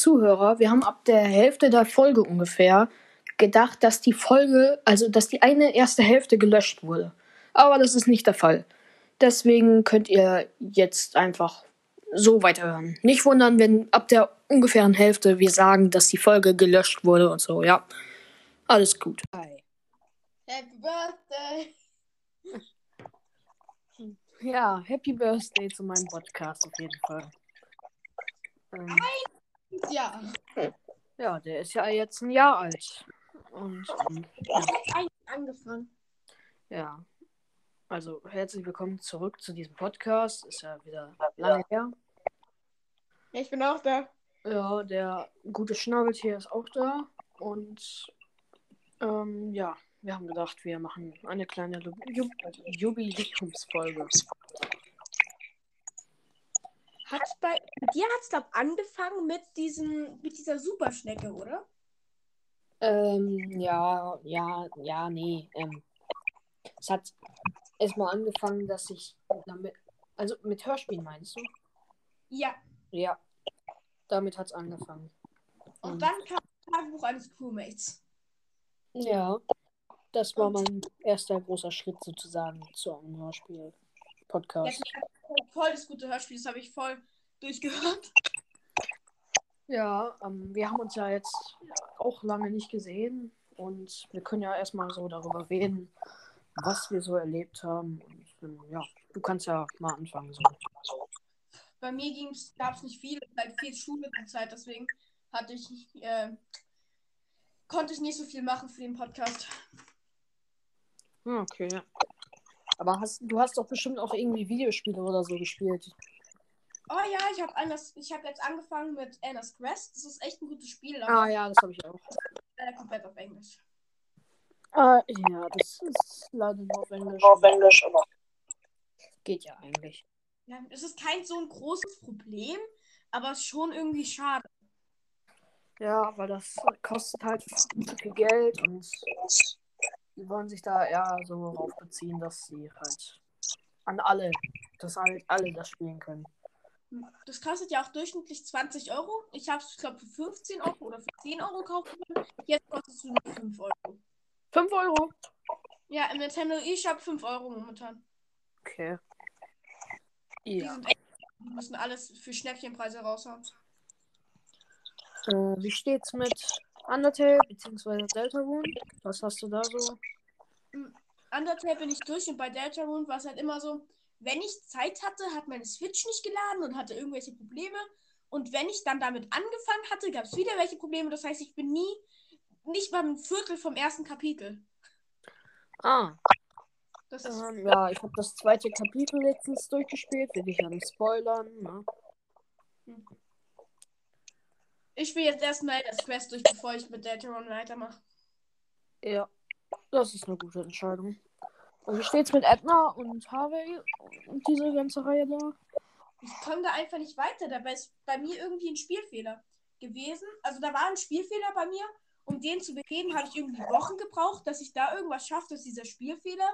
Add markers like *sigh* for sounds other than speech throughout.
Zuhörer, wir haben ab der Hälfte der Folge ungefähr gedacht, dass die Folge, also dass die eine erste Hälfte gelöscht wurde. Aber das ist nicht der Fall. Deswegen könnt ihr jetzt einfach so weiterhören. Nicht wundern, wenn ab der ungefähren Hälfte wir sagen, dass die Folge gelöscht wurde und so, ja. Alles gut. Hi. Happy Birthday! Ja, Happy Birthday zu meinem Podcast auf jeden Fall. Ähm, Ja, ja, der ist ja jetzt ein Jahr alt. Und ja, angefangen. ja, also herzlich willkommen zurück zu diesem Podcast. Ist ja wieder lange her. Ja, ich bin auch da. Ja, der gute Schnabeltier ist auch da. Und ähm, ja, wir haben gedacht, wir machen eine kleine Jubiläumsfolge. Hat bei dir hat's glaub angefangen mit diesem mit dieser Superschnecke, oder? Ähm, ja, ja, ja, nee. Ähm, es hat erstmal angefangen, dass ich damit, also mit Hörspielen meinst du? Ja. Ja, damit hat's angefangen. Und Mhm. dann kam das Tagebuch eines Crewmates. Ja, das war mein erster großer Schritt sozusagen zu einem Jetzt Hörspiel-Podcast. voll das gute Hörspiel, das habe ich voll durchgehört. Ja, ähm, wir haben uns ja jetzt auch lange nicht gesehen und wir können ja erstmal so darüber reden, was wir so erlebt haben. Und ähm, ja, du kannst ja mal anfangen. So. Bei mir ging's, gab's nicht viel, halt viel Schule zur Zeit, deswegen hatte ich äh, konnte ich nicht so viel machen für den Podcast. Ah, Okay. Aber hast, du hast doch bestimmt auch irgendwie Videospiele oder so gespielt. Oh ja, ich habe ich habe jetzt angefangen mit Anna's Quest. Das ist echt ein gutes Spiel, Ah ja, das habe ich auch. leider komplett auf Englisch. Ah, ja, das ist leider nur auf Englisch. auf Englisch, aber Geht ja eigentlich. Ja, es ist kein so ein großes Problem, aber es ist schon irgendwie schade. Ja, weil das kostet halt viel Geld und die wollen sich da eher so darauf beziehen, dass sie halt an alle, dass halt alle das spielen können. Das kostet ja auch durchschnittlich 20 Euro. Ich habe es, glaube für 15 Euro oder für 10 Euro können. Jetzt kostet es nur 5 Euro. 5 Euro? Ja, im Nintendo eShop 5 Euro momentan. Okay. Die, Ja. sind echt, die müssen alles für Schnäppchenpreise raushauen. Äh, wie steht's mit Undertale bzw. Deltarune? Was hast du da so? Undertale bin ich durch und bei Deltarune war es halt immer so, wenn ich Zeit hatte, hat meine Switch nicht geladen und hatte irgendwelche Probleme. Und wenn ich dann damit angefangen hatte, gab es wieder welche Probleme. Das heißt, ich bin nie, nicht mal ein Viertel vom ersten Kapitel. Ah, Das ist, ähm, ja, ich habe das zweite Kapitel letztens durchgespielt, will ich ja nicht spoilern. Ne? Ich will jetzt erstmal das Quest durch, bevor ich mit Deltarune weitermache. Ja, das ist eine gute Entscheidung. Und wie steht's mit Edna und Harvey und diese ganze Reihe da? Ich komme da einfach nicht weiter. Dabei ist bei mir irgendwie ein Spielfehler gewesen. Also da war ein Spielfehler bei mir. Um den zu beheben, habe ich irgendwie Wochen gebraucht, dass ich da irgendwas schaffe, dass dieser Spielfehler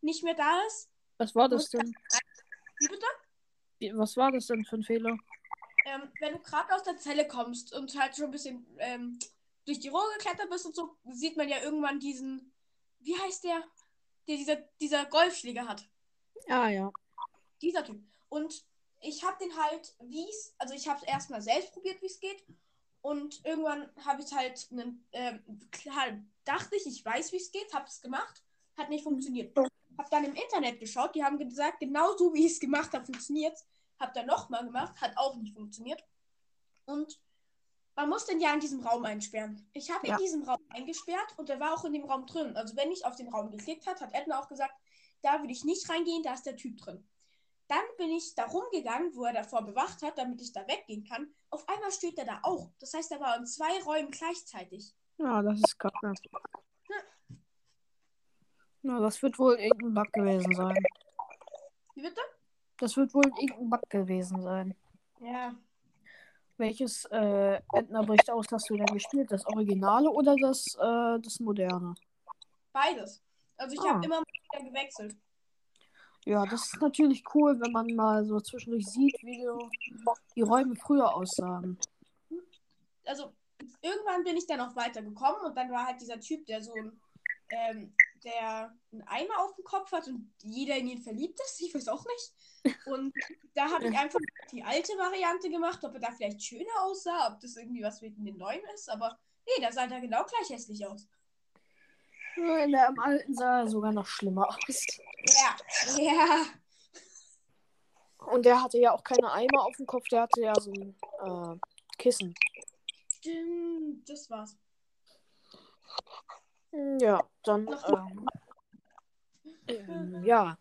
nicht mehr da ist. Was war das denn? Wie bitte? Was war das denn für ein Fehler? Ähm, wenn du gerade aus der Zelle kommst und halt schon ein bisschen ähm, durch die Rohre geklettert bist und so, sieht man ja irgendwann diesen, wie heißt der, der dieser, dieser Golfschläger hat. Ah ja. Dieser Typ. Und ich habe den halt, wie es, also ich habe es erstmal selbst probiert, wie es geht. Und irgendwann habe ich halt, einen, ähm, klar, dachte ich, ich weiß, wie es geht, habe es gemacht, hat nicht funktioniert. Habe dann im Internet geschaut, die haben gesagt, genau so wie ich es gemacht habe, funktioniert Habe dann nochmal gemacht, hat auch nicht funktioniert. Und man muss den ja in diesem Raum einsperren. Ich habe Ja. in diesem Raum eingesperrt und er war auch in dem Raum drin. Also wenn ich auf den Raum geklickt hat, hat Edna auch gesagt, da will ich nicht reingehen, da ist der Typ drin. Dann bin ich da rumgegangen, wo er davor bewacht hat, damit ich da weggehen kann. Auf einmal steht er da auch. Das heißt, er war in zwei Räumen gleichzeitig. Ja, das ist kacke. Ja, das wird wohl irgendein Bug gewesen sein. Wie bitte? Das wird wohl irgendein Bug gewesen sein. Ja. Welches äh, Edna bricht aus hast du denn gespielt? Das Originale oder das, äh, das Moderne? Beides. Also ich Ah. habe immer mal wieder gewechselt. Ja, das ist natürlich cool, wenn man mal so zwischendurch sieht, wie die Räume früher aussahen. Also, irgendwann bin ich dann auch weitergekommen und dann war halt dieser Typ, der so ein, ähm, der einen Eimer auf dem Kopf hat und jeder in ihn verliebt ist. Ich weiß auch nicht. Und *laughs* da habe ich einfach die alte Variante gemacht, ob er da vielleicht schöner aussah, ob das irgendwie was mit den neuen ist. Aber nee, da sah er genau gleich hässlich aus. In der am alten sah er sogar noch schlimmer aus. Ja, ja. Und der hatte ja auch keine Eimer auf dem Kopf, der hatte ja so ein äh, Kissen. Stimmt, das war's. Hm, Ja, dann, ähm, ähm, ja.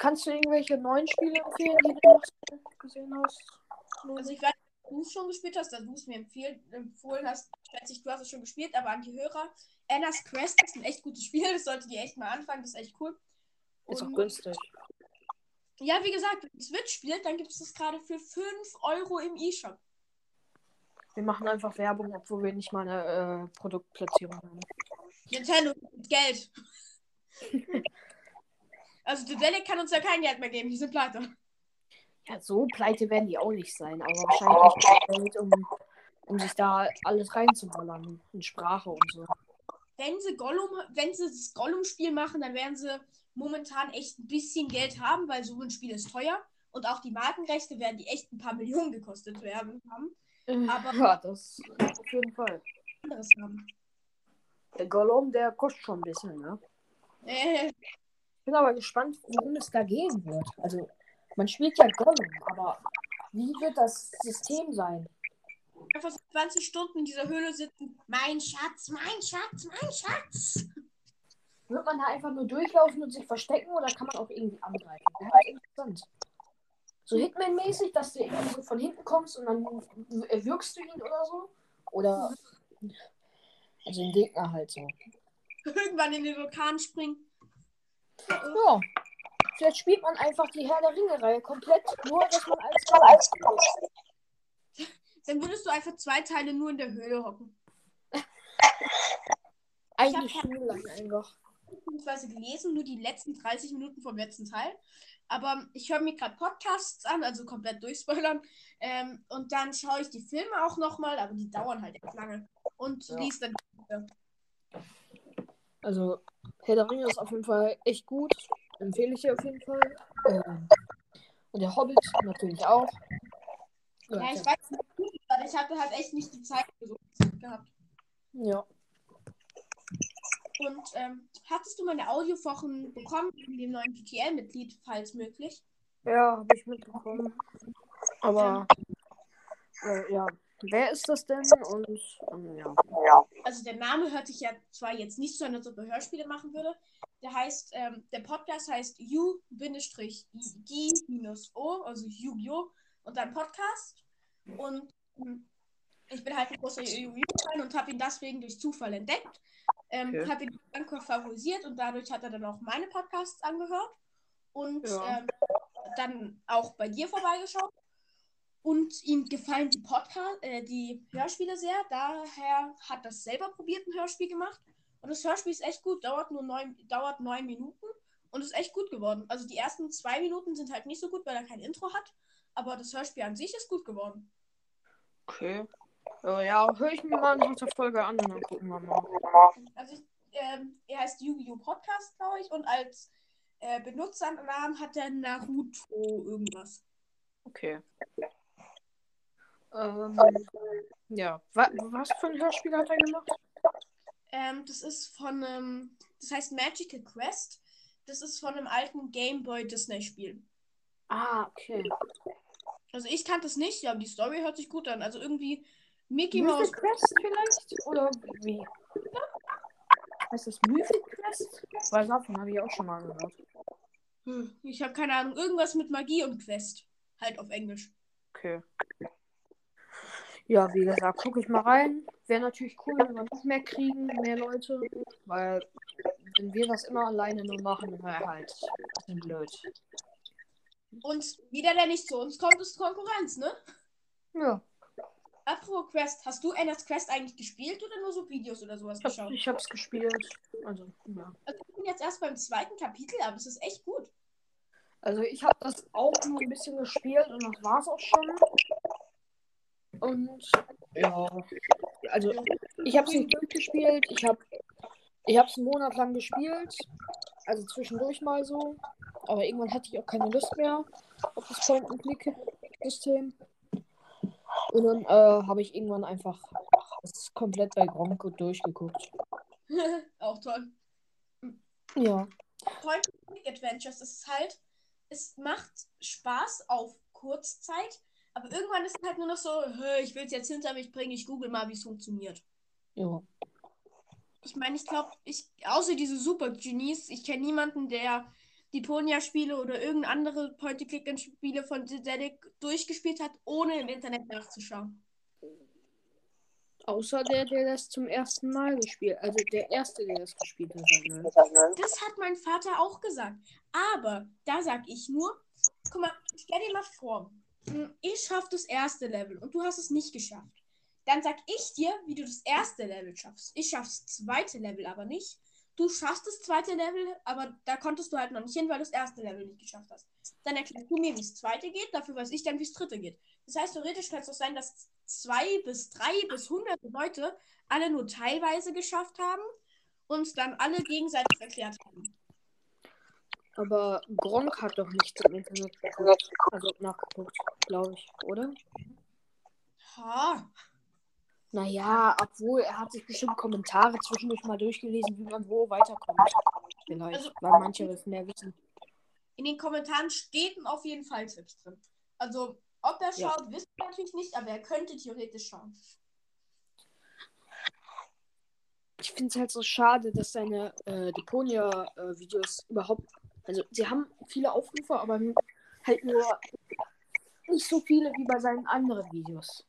Kannst du irgendwelche neuen Spiele empfehlen, die du noch gesehen hast? Also ich weiß, nicht, ob du es schon gespielt hast, dass du es mir empfehlen, empfohlen hast. Schätze ich, du hast es schon gespielt, aber an die Hörer, Anna's Quest ist ein echt gutes Spiel. *laughs* Das solltet ihr echt mal anfangen, das ist echt cool. Ist auch Und- günstig. Ja, wie gesagt, wenn ihr Switch spielt, dann gibt es das gerade für 5 Euro im E-Shop. Wir machen einfach Werbung, obwohl wir nicht mal eine äh, Produktplatzierung haben. Nintendo mit Geld. *laughs* also Dedelic kann uns ja kein Geld mehr geben, die sind pleite. Ja, so pleite werden die auch nicht sein, aber wahrscheinlich Geld, um, um sich da alles reinzuballern. In Sprache und so. Wenn sie Gollum, wenn sie das Gollum-Spiel machen, dann werden sie momentan echt ein bisschen Geld haben, weil so ein Spiel ist teuer. Und auch die Markenrechte werden die echt ein paar Millionen gekostet werden haben. Aber- ja, das auf jeden Fall. Anderes haben. Der Gollum, der kostet schon ein bisschen, ne? Äh, Ich bin aber gespannt, worum es da gehen wird. Also, man spielt ja Gollum, aber wie wird das System sein? einfach so 20 Stunden in dieser Höhle sitzen. Mein Schatz, mein Schatz, mein Schatz. Wird man da einfach nur durchlaufen und sich verstecken oder kann man auch irgendwie angreifen? Wäre halt interessant. So Hitman-mäßig, dass du irgendwie so von hinten kommst und dann erwürgst du ihn oder so? Oder. Also den Gegner halt so. Irgendwann in den Vulkan springen. Ja. Vielleicht spielt man einfach die Herr der Ringe-Reihe komplett, nur dass man als. Dann würdest du einfach zwei Teile nur in der Höhle hocken. *laughs* Eigentlich hab- schon lang einfach. Beziehungsweise gelesen, nur die letzten 30 Minuten vom letzten Teil. Aber ich höre mir gerade Podcasts an, also komplett durchspoilern. Ähm, und dann schaue ich die Filme auch nochmal, aber die dauern halt echt lange. Und Ja. liest dann. Also, Herr der Ringe ist auf jeden Fall echt gut. Empfehle ich dir auf jeden Fall. Ähm, und der Hobbit natürlich auch. Ja, ich ja. weiß nicht, aber ich hatte halt echt nicht die Zeit gehabt. ja. Und ähm, hattest du meine Audiowochen bekommen von dem neuen GTL-Mitglied, falls möglich? Ja, habe ich mitbekommen. Aber, äh, ja. Wer ist das denn? Und, ähm, ja. Also der Name hört sich ja zwar jetzt nicht so an, als ob er Hörspiele machen würde. Der heißt, ähm, der Podcast heißt U-G-O, also Yu-Gi-Oh! und dann Podcast. Und ähm, ich bin halt ein großer Yu-Gi-Oh! und habe ihn deswegen durch Zufall entdeckt. Ähm, Okay. Habe ihn einfach favorisiert und dadurch hat er dann auch meine Podcasts angehört. Und Ja. ähm, dann auch bei dir vorbeigeschaut. Und ihm gefallen die Podcast, äh, die Hörspiele sehr. Daher hat er selber probiert, ein Hörspiel gemacht. Und das Hörspiel ist echt gut, dauert nur neun, dauert neun Minuten und ist echt gut geworden. Also die ersten zwei Minuten sind halt nicht so gut, weil er kein Intro hat. Aber das Hörspiel an sich ist gut geworden. Okay. Äh, ja, höre ich mir mal der Folge an und dann gucken wir mal. Also ich, ähm, er heißt Yu-Gi-Oh! Podcast, glaube ich. Und als äh, Benutzernamen hat er Naruto irgendwas. Okay. Ähm, ja. Wa was für ein Hörspiel hat er gemacht? Ähm, das ist von einem, das heißt Magical Quest. Das ist von einem alten Game Boy Disney Spiel. Ah, okay. Also ich kannte es nicht, ja, aber die Story hört sich gut an. Also irgendwie Mickey Mouse. Quest vielleicht? Oder wie? Heißt das Mythic Quest? Weil davon habe ich auch schon mal gehört. Hm, Ich habe keine Ahnung, irgendwas mit Magie und Quest. Halt auf Englisch. Okay. Ja, wie gesagt, gucke ich mal rein. Wäre natürlich cool, wenn wir noch mehr kriegen, mehr Leute. Weil, wenn wir das immer alleine nur machen, wäre halt ein blöd. Und jeder, der nicht zu uns kommt, ist Konkurrenz, ne? Ja. Apropos Quest, hast du Enders Quest eigentlich gespielt oder nur so Videos oder sowas Ich, hab, geschaut? ich hab's gespielt. Also, ja. Also ich bin jetzt erst beim zweiten Kapitel, aber es ist echt gut. Also ich habe das auch nur ein bisschen gespielt und das war's auch schon. Und ja, also ich habe es nicht durchgespielt. Ich habe ich habe es einen Monat lang gespielt, also zwischendurch mal so. Aber irgendwann hatte ich auch keine Lust mehr auf das Point-and-Click-System. Und dann äh, habe ich irgendwann einfach das komplett bei Gronko durchgeguckt. *laughs* auch toll. Ja. Point Adventures ist halt, es macht Spaß auf Kurzzeit, aber irgendwann ist es halt nur noch so, "Hö, ich will es jetzt hinter mich bringen, ich google mal, wie es funktioniert. Ja. Ich meine, ich glaube, ich, außer diese Super Genies, ich kenne niemanden, der die Ponya-Spiele oder irgendeine andere Point-and-Click-Spiele von Zedek durchgespielt hat, ohne im Internet nachzuschauen. Außer der, der das zum ersten Mal gespielt Also der erste, der das gespielt hat. Ne? Das hat mein Vater auch gesagt. Aber da sag ich nur, guck mal, stell dir mal vor, hm, ich schaff das erste Level und du hast es nicht geschafft. Dann sag ich dir, wie du das erste Level schaffst. Ich schaff's zweite Level aber nicht. Du schaffst das zweite Level, aber da konntest du halt noch nicht hin, weil du das erste Level nicht geschafft hast. Dann erklärst du mir, wie das zweite geht, dafür weiß ich dann, wie das dritte geht. Das heißt, theoretisch kann es auch sein, dass zwei bis drei bis hunderte Leute alle nur teilweise geschafft haben und dann alle gegenseitig erklärt haben. Aber Gronk hat doch nichts im Internet geguckt. Also nachgeguckt, glaube ich, oder? Ha. Naja, obwohl er hat sich bestimmt Kommentare zwischendurch mal durchgelesen, wie man wo weiterkommt. Vielleicht, Also- weil manche das mehr wissen. In den Kommentaren stehen auf jeden Fall Tipps drin. Also, ob er Ja. schaut, wissen wir natürlich nicht, aber er könnte theoretisch schauen. Ich finde es halt so schade, dass seine äh, Deponia-Videos überhaupt. Also, sie haben viele Aufrufe, aber halt nur nicht so viele wie bei seinen anderen Videos.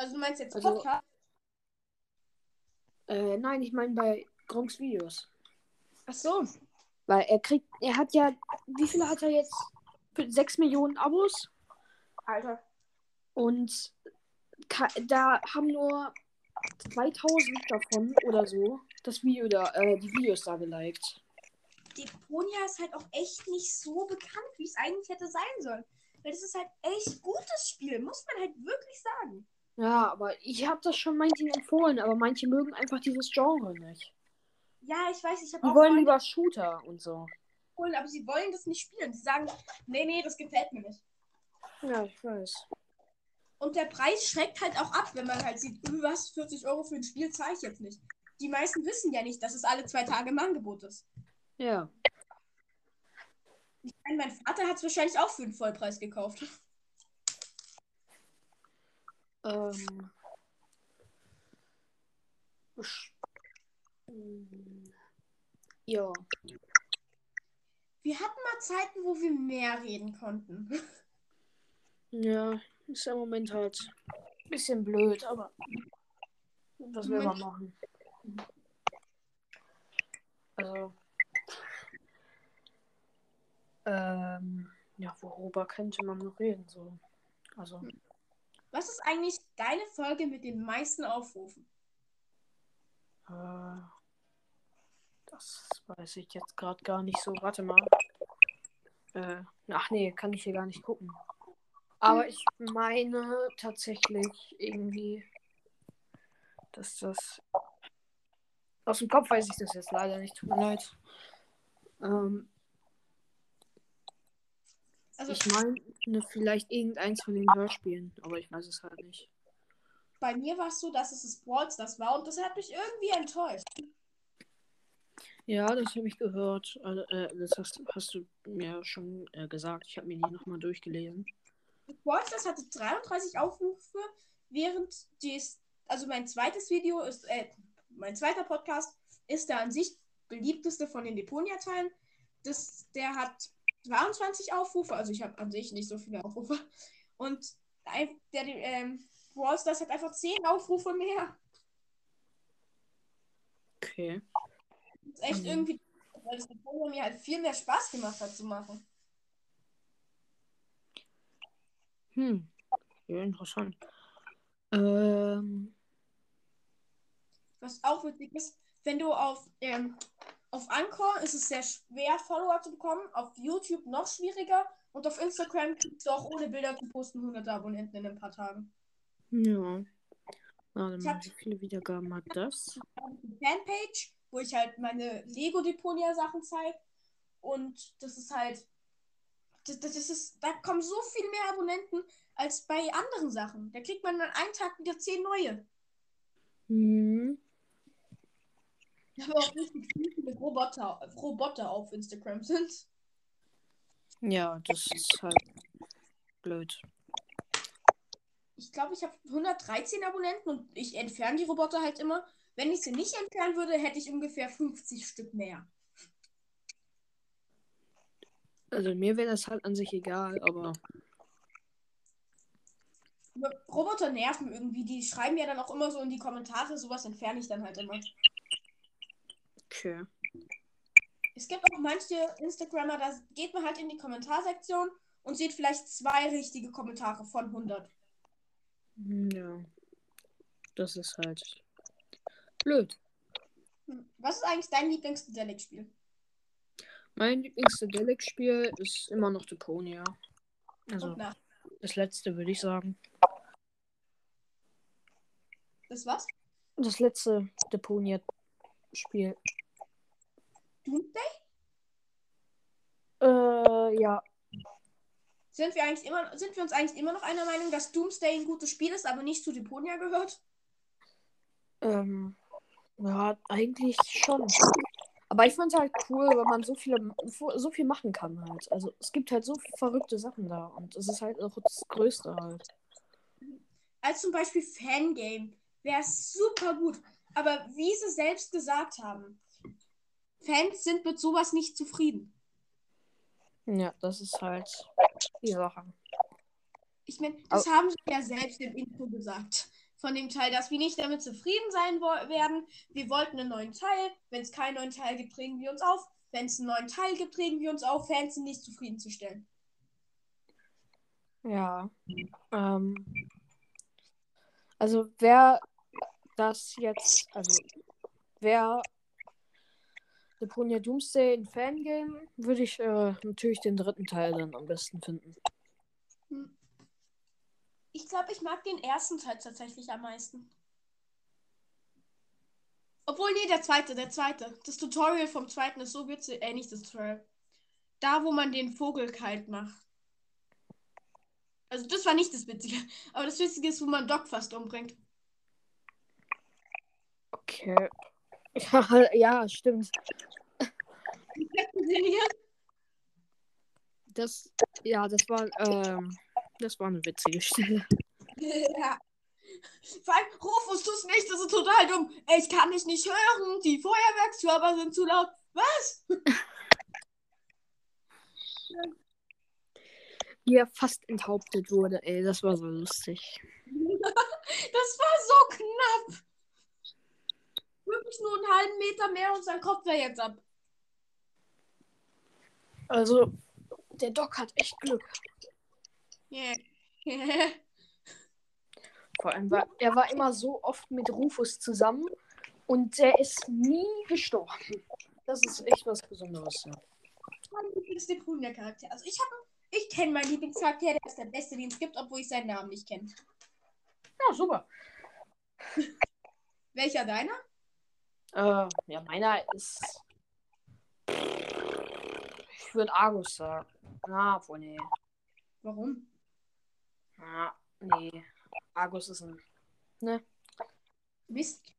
Also, du meinst jetzt Also- Podcast? Äh, nein, ich meine bei Gronks Videos. Ach so. Weil er kriegt, er hat ja, wie viele hat er jetzt? 6 Millionen Abos Alter. und da haben nur 2000 davon oder so das Video da, äh, die Videos da geliked. Deponia ist halt auch echt nicht so bekannt, wie es eigentlich hätte sein sollen. Weil das ist halt echt gutes Spiel, muss man halt wirklich sagen. Ja, aber ich habe das schon manchen empfohlen, aber manche mögen einfach dieses Genre nicht. Ja, ich weiß, ich habe Die auch wollen Freunde lieber Shooter und so. empfohlen, aber sie wollen das nicht spielen. Sie sagen, nee, nee, das gefällt mir nicht. Ja, ich weiß. Und der Preis schreckt halt auch ab, wenn man halt sieht, "Äh, was, 40 Euro für ein Spiel zahle ich jetzt nicht. Die meisten wissen ja nicht, dass es alle zwei Tage im Angebot ist. Ja. Ich meine, mein Vater hat es wahrscheinlich auch für den Vollpreis gekauft. Ähm. Ja. Wir hatten mal Zeiten, wo wir mehr reden konnten. Ja, ist im Moment halt ein bisschen blöd, aber was will man machen? Also, ähm, ja, worüber könnte man noch reden? So, also, Was ist eigentlich deine Folge mit den meisten Aufrufen? äh, das weiß ich jetzt gerade gar nicht so. Warte mal. Äh, ach nee, kann ich hier gar nicht gucken. Aber ich meine tatsächlich irgendwie, dass das. Aus dem Kopf weiß ich das jetzt leider nicht, tut mir leid. Ähm, Also ich meine vielleicht irgendeins von den Hörspielen, aber ich weiß es halt nicht. bei mir war es so, dass es das Brawl Stars war und das hat mich irgendwie enttäuscht. Ja, das habe ich gehört. Also, äh, das hast, hast du mir schon äh, gesagt. Ich habe mir die nochmal durchgelesen. Brawl Stars hatte 33 Aufrufe, während dies, also mein zweites Video ist, äh, mein zweiter Podcast ist der an sich beliebteste von den Deponia-Teilen. Das, der hat 22 Aufrufe, also ich habe an sich nicht so viele Aufrufe. Und der, ähm, Brawl Stars hat einfach 10 Aufrufe mehr. Okay. Das ist echt Mhm. irgendwie, weil das mir halt viel mehr Spaß gemacht hat zu machen. Hm. Ja, interessant. Ähm, Was auch wichtig ist, wenn du auf, ähm, auf Anchor ist es sehr schwer, Follower zu bekommen, auf YouTube noch schwieriger und auf Instagram kriegst du auch ohne Bilder zu posten 100 Abonnenten in ein paar Tagen. ja. Warte Ich mal, hab- wie viele Wiedergaben hat das? eine Fanpage, wo ich halt meine Lego Deponia Sachen zeige. Und das ist halt. Das, das ist, da kommen so viel mehr Abonnenten als bei anderen Sachen. Da kriegt man an einem Tag wieder zehn neue. Hm. Ich habe auch richtig viele Roboter, Roboter auf Instagram sind. Ja, das ist halt blöd. Ich glaube, ich habe 113 Abonnenten und ich entferne die Roboter halt immer. Wenn ich sie nicht entfernen würde, hätte ich ungefähr 50 Stück mehr. Also mir wäre das halt an sich egal, aber Aber Roboter nerven irgendwie. Die schreiben ja dann auch immer so in die Kommentare. Sowas entferne ich dann halt immer. Okay. Es gibt auch manche Instagrammer, da geht man halt in die Kommentarsektion und sieht vielleicht zwei richtige Kommentare von 100. Hm, Ja. Das ist halt blöd. Hm. Was ist eigentlich dein Lieblings-Delic-Spiel? Mein Lieblings-Delic-Spiel ist immer noch Deponia. Also das letzte würde ich sagen. Das was? Das letzte Deponia-Spiel. Doomsday? Äh, ja. Sind wir, eigentlich immer, sind wir uns eigentlich immer noch einer Meinung, dass Doomsday ein gutes Spiel ist, aber nicht zu Deponia gehört? Ähm, ja, eigentlich schon. Aber ich fand es halt cool, weil man so viele, so viel machen kann halt. Also es gibt halt so verrückte Sachen da und es ist halt auch das Größte halt. Als zum Beispiel Fangame wäre es super gut. Aber wie sie selbst gesagt haben, Fans sind mit sowas nicht zufrieden. Ja, das ist halt die Sache. Ich meine, das haben sie ja selbst im Intro gesagt. Von dem Teil, dass wir nicht damit zufrieden sein werden. Wir wollten einen neuen Teil. Wenn es keinen neuen Teil gibt, regen wir uns auf. Wenn es einen neuen Teil gibt, regen wir uns auf, Fans sind nicht zufriedenzustellen. Ja. Ähm, also wer das jetzt, also wer Deponia Doomsday ein Fangame, würde ich äh, natürlich den dritten Teil dann am besten finden. Ich glaube, ich mag den ersten Teil tatsächlich am meisten. Obwohl, nee, der zweite, der zweite. Das Tutorial vom zweiten ist so witzig. Äh, nicht das Tutorial. Da, wo man den Vogel kalt macht. Also, das war nicht das Witzige. Aber das Witzige ist, wo man Doc fast umbringt. Okay. *laughs* Ja, stimmt. Das, ja, das war, ähm, das war eine witzige Stelle. *laughs* ja. Vor allem, Rufus, tu's nicht, das ist total dumm. Ich kann dich nicht hören. Die Feuerwerkskörper sind zu laut. Was? *laughs* Wie er fast enthauptet wurde, ey, das war so lustig. Das war so knapp. Wirklich nur einen halben Meter mehr und sein Kopf wäre jetzt ab. Also, der Doc hat echt Glück. Yeah. *laughs* Vor allem, war, er war immer so oft mit Rufus zusammen und der ist nie gestorben. Das ist echt was Besonderes, ja. mein Lieblings-Deponia-Charakter. Also ich habe, ich kenne meinen Lieblingscharakter, der ist der beste, den es gibt, obwohl ich seinen Namen nicht kenne. Ja, super. *laughs* Welcher deiner? Äh, ja, meiner ist. Ich würde Argus sagen. Na, wohl nee. Warum? Na, nee. Argus ist ein Mist.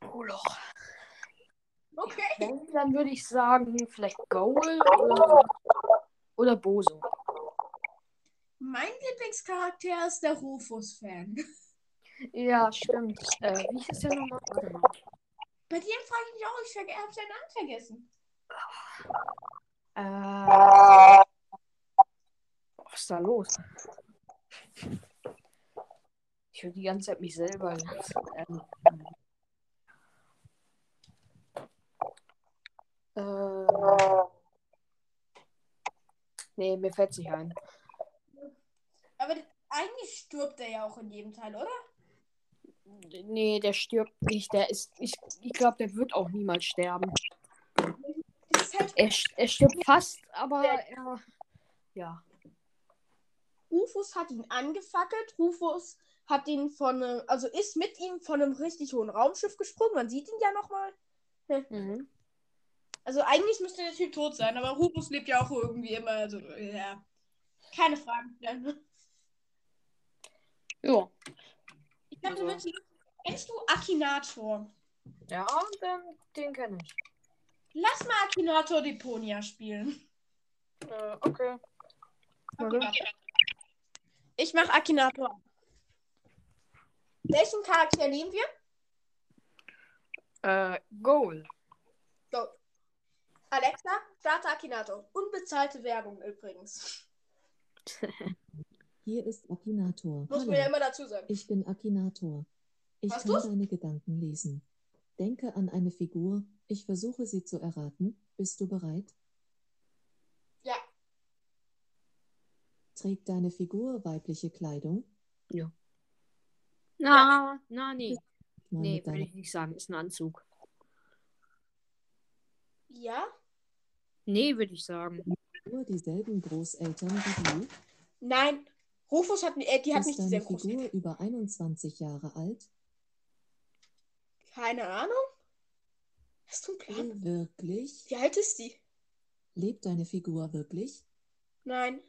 Moloch. Okay. Wenn, dann würde ich sagen, vielleicht Goal oder, oder Boso. Mein Lieblingscharakter ist der Rufus-Fan. Ja, stimmt. Äh, wie hieß der nochmal? Warte mal. Bei dem frage ich mich auch, ich ver- hab seinen Namen vergessen. Äh, was ist da los? Ich höre die ganze Zeit mich selber. Ähm, äh, nee, mir fällt nicht ein. Aber eigentlich stirbt er ja auch in jedem Teil, oder? Nee, der stirbt nicht. Der ist, ich, ich glaube, der wird auch niemals sterben. Er, er stirbt fast, aber er, ja. Rufus hat ihn angefackelt. Rufus hat ihn von, einem- also ist mit ihm von einem richtig hohen Raumschiff gesprungen. Man sieht ihn ja nochmal. Mhm. Also eigentlich müsste der Typ tot sein, aber Rufus lebt ja auch irgendwie immer. Also, ja. Keine Fragen. Ja. Ich habe Also- eine witzige- Kennst du Akinator? Ja, den, den kenne ich. Lass mal Akinator Deponia spielen. Äh, okay. Okay. Ich mache Akinator. Welchen Charakter nehmen wir? Äh, Goal. Go. Alexa, starte Akinator. Unbezahlte Werbung übrigens. *laughs* Hier ist Akinator. Muss Hallo, man ja immer dazu sagen. ich bin Akinator. Ich Hast kann du's? deine Gedanken lesen. Denke an eine Figur. Ich versuche sie zu erraten. Bist du bereit? Ja. Trägt deine Figur weibliche Kleidung? Na, na, nee. Mal Nee, mit würde ich nicht sagen. Ist ein Anzug. Ja? Nee, würde ich sagen. Figur dieselben Großeltern wie du? Nein. Rufus hat, äh, die hat ist nicht deine dieselben Figur Großeltern. über 21 Jahre alt? Keine Ahnung. Hast du einen Plan? Oh, wirklich? Wie alt ist die? Lebt deine Figur wirklich? Nein.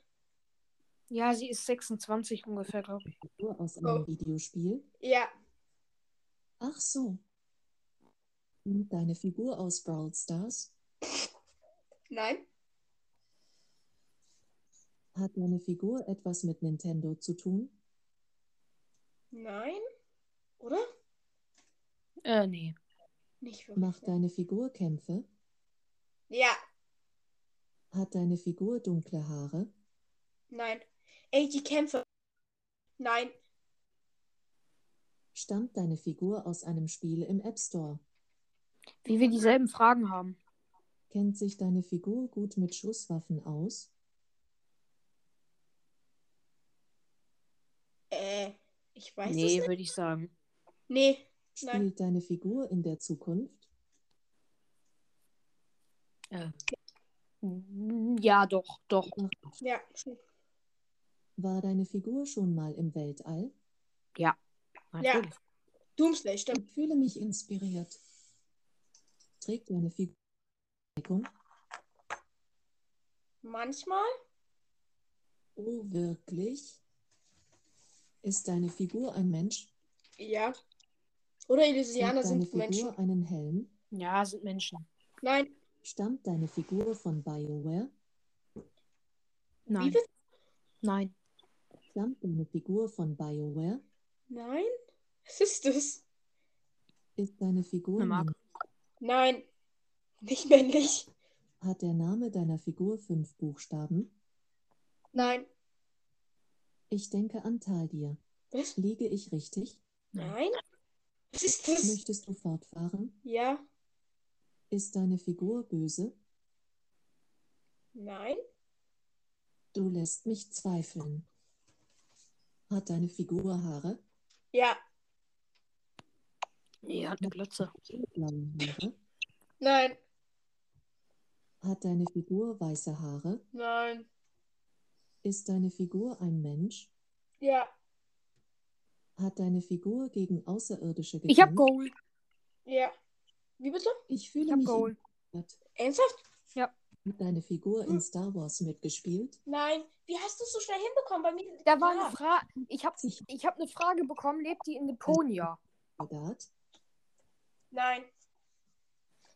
Ja, sie ist 26 ungefähr, glaube ich. Figur aus einem Oh. Videospiel? Ja. Ach so. Und deine Figur aus Brawl Stars? Nein. Hat deine Figur etwas mit Nintendo zu tun? Nein. Oder? Äh, nee. Nicht wirklich. Macht deine Figur Kämpfe? Ja. Hat deine Figur dunkle Haare? Nein. Ey, die Kämpfe. Nein. Stammt deine Figur aus einem Spiel im App Store? Wie wir dieselben Fragen haben. Kennt sich deine Figur gut mit Schusswaffen aus? Äh, ich weiß nee, es nicht. würde ich sagen. Nee. Nein. Spielt deine Figur in der Zukunft? Äh. mm, Ja, doch, doch. Ja. War deine Figur schon mal im Weltall? Natürlich. Doomsley, stimmt. Ich fühle mich inspiriert. Trägt deine Figur Deckung? Manchmal? Oh, wirklich? Ist deine Figur ein Mensch? Ja. Oder Elysianer sind Menschen. Figur einen Helm? Ja, sind Menschen. Nein. Stammt deine Figur von BioWare? Nein. Nein. Stammt deine Figur von BioWare? Nein? Was ist das? Ist deine Figur männlich? Nein. Nicht männlich. Hat der Name deiner Figur fünf Buchstaben? Nein. Ich denke an Taldir. Was? Liege ich richtig? Nein? Was ist das? Möchtest du fortfahren? Ja. Ist deine Figur böse? Nein? Du lässt mich zweifeln. Hat deine Figur Haare? Ja. Nee, hat eine Glotze. Blaue Haare? Nein. Hat deine Figur weiße Haare? Nein. Ist deine Figur ein Mensch? Ja. Hat deine Figur gegen Außerirdische Ich hab gekämpft? Goal. Ja. Wie bitte? Ich Ich fühle hab mich Goal. Ernsthaft? Hat deine Figur Hm. in Star Wars mitgespielt? Nein. Wie hast du es so schnell hinbekommen? Bei mir. Da war Ja. eine Frage. Ich habe ich hab eine Frage bekommen. Lebt die in Deponia? Soldat? Nein.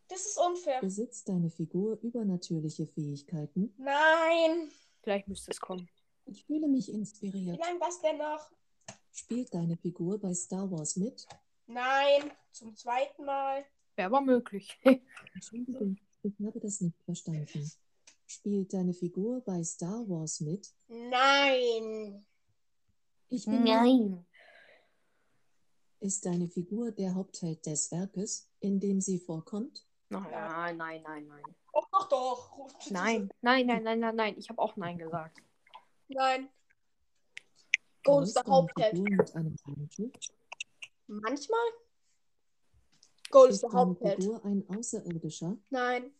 Das ist unfair. Besitzt deine Figur übernatürliche Fähigkeiten? Nein. Vielleicht müsste es kommen. Ich fühle mich Wie inspiriert. lange was denn noch? Spielt deine Figur bei Star Wars mit? Nein. Zum zweiten Mal. Wäre aber möglich. *laughs* Entschuldigung, ich habe das nicht verstanden. Spielt deine Figur bei Star Wars mit? Nein. Ich bin Nein. Ist deine Figur der Hauptheld des Werkes, in dem sie vorkommt? Nein, nein, nein, nein. Doch, doch, doch. Nein, nein, nein, nein, nein, nein. Ich habe auch Nein gesagt. Nein. Gold ist der Hauptheld. Manchmal. Gold ist Ist der deine Hauptheld. Figur ein Außerirdischer? Nein,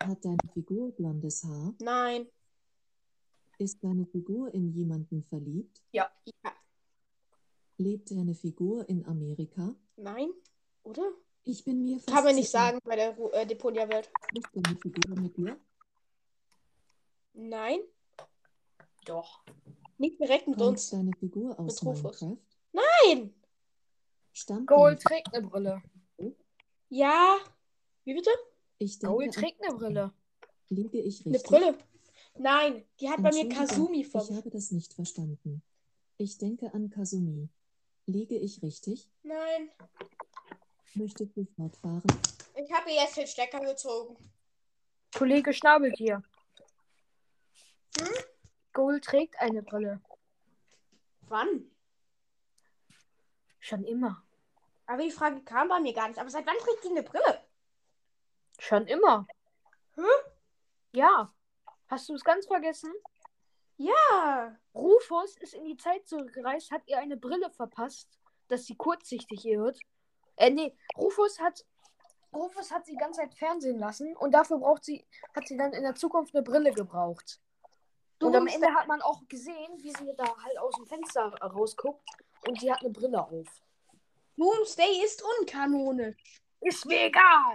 Hat deine Figur blondes Haar? nein. Ist deine Figur in jemanden verliebt? Ja. ja. Lebt deine Figur in Amerika? Nein, oder? Ich bin mir fast Kann man nicht sicher. sagen bei der äh, Deponia-Welt. Ist deine Figur mit dir? Nein, Doch. nicht direkt mit Kommt uns. deine Figur aus Mit Rufus. Minecraft? Nein! Stammt Gold trägt eine Brille. Ja. Wie bitte? Ich denke, Gold trägt eine Brille. liege ich Eine richtig? Brille. Nein, die hat bei mir Kasumi Ich vor. habe das nicht verstanden. Ich denke an Kasumi. Liege ich richtig? Nein. Möchtest du fortfahren? Ich habe jetzt den Stecker gezogen. Kollege Schnabeltier. Hm? Gold trägt eine Brille. Wann? Schon immer. Aber die Frage kam bei mir gar nicht. Aber seit wann trägt die eine Brille? Schon immer. Hm? Ja. Hast du es ganz vergessen? Ja. Rufus ist in die Zeit zurückgereist, hat ihr eine Brille verpasst, dass sie kurzsichtig wird. Äh, nee, Rufus hat. Rufus hat sie die ganze Zeit fernsehen lassen und dafür braucht sie, hat sie dann in der Zukunft eine Brille gebraucht. Und am Ende hat man auch gesehen, wie sie da halt aus dem Fenster rausguckt und sie hat eine Brille auf. Doomsday ist unkanonisch. Ist mir egal.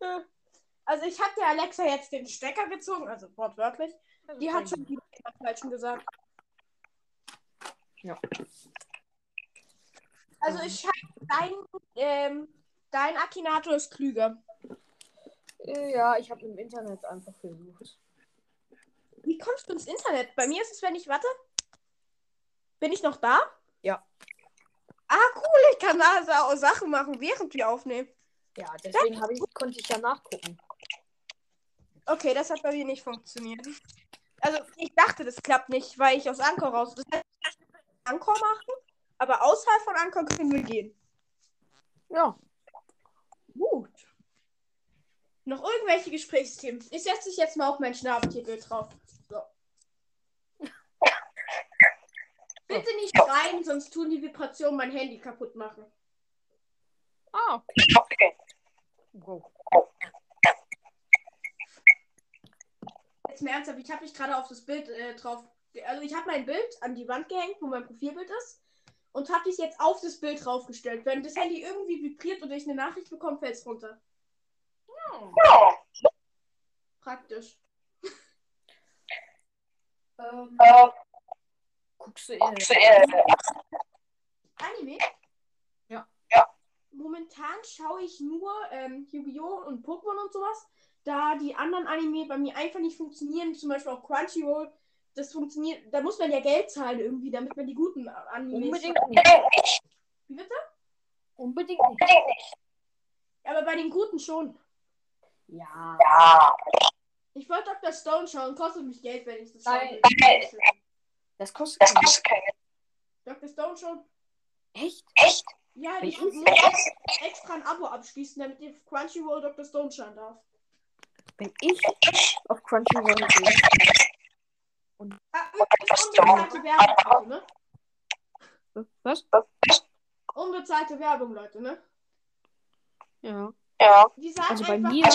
*laughs* Also ich habe der Alexa jetzt den Stecker gezogen, also wortwörtlich. Die hat schon etwas Falschen gesagt. Ja. Also ich habe dein, ähm, dein Akinator ist klüger. Äh, Ja, ich habe im Internet einfach versucht. Wie kommst du ins Internet? Bei mir ist es, wenn ich warte. Bin ich noch da? Ja. Ah, cool, ich kann da Sachen machen, während wir aufnehmen. Ja, deswegen ich, konnte ich ja nachgucken. Okay, das hat bei mir nicht funktioniert. Also, ich dachte, das klappt nicht, weil ich aus Anchor raus. Das heißt, ich Anchor machen, aber außerhalb von Anchor können wir gehen. Ja. Gut. Noch irgendwelche Gesprächsthemen? Ich setze jetzt mal auf mein Schnabeltierbild drauf. So. Bitte nicht rein, sonst tun die Vibrationen mein Handy kaputt machen. Ah, okay. Wow. Jetzt mal ernsthaft, ich habe mich gerade auf das Bild äh, drauf. Also ich habe mein Bild an die Wand gehängt, wo mein Profilbild ist. Und habe es jetzt auf das Bild draufgestellt. Wenn das Handy irgendwie vibriert oder ich eine Nachricht bekomme, fällt es runter. Praktisch. *laughs* Ähm, guckst du eher. Anime? Ja. Momentan schaue ich nur ähm, Yu-Gi-Oh! und Pokémon und sowas. Da die anderen Anime bei mir einfach nicht funktionieren, zum Beispiel auch Crunchyroll, das funktioniert, da muss man ja Geld zahlen irgendwie, damit man die guten Animes Unbedingt nicht. Wie bitte? Unbedingt nicht. Aber bei den guten schon. Ja. Ich wollte Dr. Stone schauen, kostet mich Geld, wenn ich das Nein. schaue. Das kostet das Dr. Stone schon? Echt? Ja, Wenn ich muss extra ein Abo abschließen, damit ich Crunchyroll Dr. Stone schauen darf. Wenn ich auf Crunchyroll gehe. Ah, übrigens unbezahlte Werbung, Leute, ne? Was? Unbezahlte Werbung, Leute, ne? Ja. Die sagen Also bei einfach, mir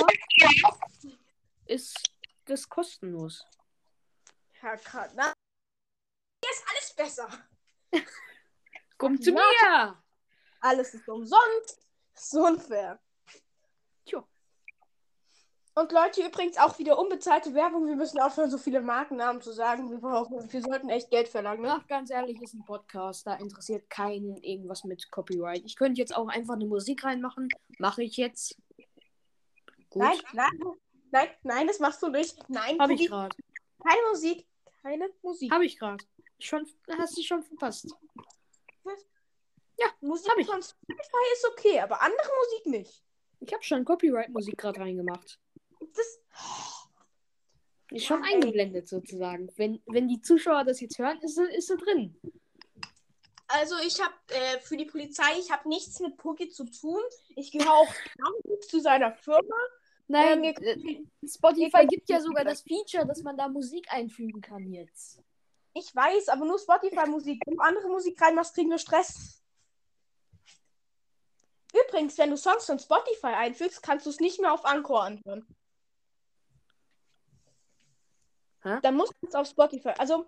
ist das kostenlos. Herr K. Na, hier ist alles besser. *laughs* Komm zu Ja. mir! Alles ist umsonst. So unfair. Tja. Und Leute, übrigens auch wieder unbezahlte Werbung. Wir müssen aufhören, so viele Markennamen zu sagen. Wir, brauchen, wir sollten echt Geld verlangen. Ne? Ach, ganz ehrlich, ist ein Podcast. Da interessiert keinen irgendwas mit Copyright. Ich könnte jetzt auch einfach eine Musik reinmachen. Mache ich jetzt. Gut. Nein, nein, nein, nein, das machst du nicht. Nein, Habe ich Boogie, gerade. keine Musik. Keine Musik. Habe ich gerade. Schon, hast du schon verpasst. Musik hab ich. von Spotify ist okay, aber andere Musik nicht. Ich habe schon Copyright-Musik gerade reingemacht. Das, Ist schon Mann, ey. eingeblendet sozusagen. Wenn, wenn die Zuschauer das jetzt hören, ist sie, ist sie drin. also ich habe äh, für die Polizei, ich habe nichts mit Pookie zu tun. Ich gehöre auch nicht zu seiner Firma. Nein, Ähm, äh, Spotify gibt ja sogar das Feature, dass man da Musik einfügen kann jetzt. Ich weiß, aber nur Spotify-Musik. Wenn du andere Musik reinmachst, kriegen wir Stress. Übrigens, wenn du Songs von Spotify einfügst, kannst du es nicht mehr auf Anchor anhören. Hä? Dann musst du es auf Spotify. Also,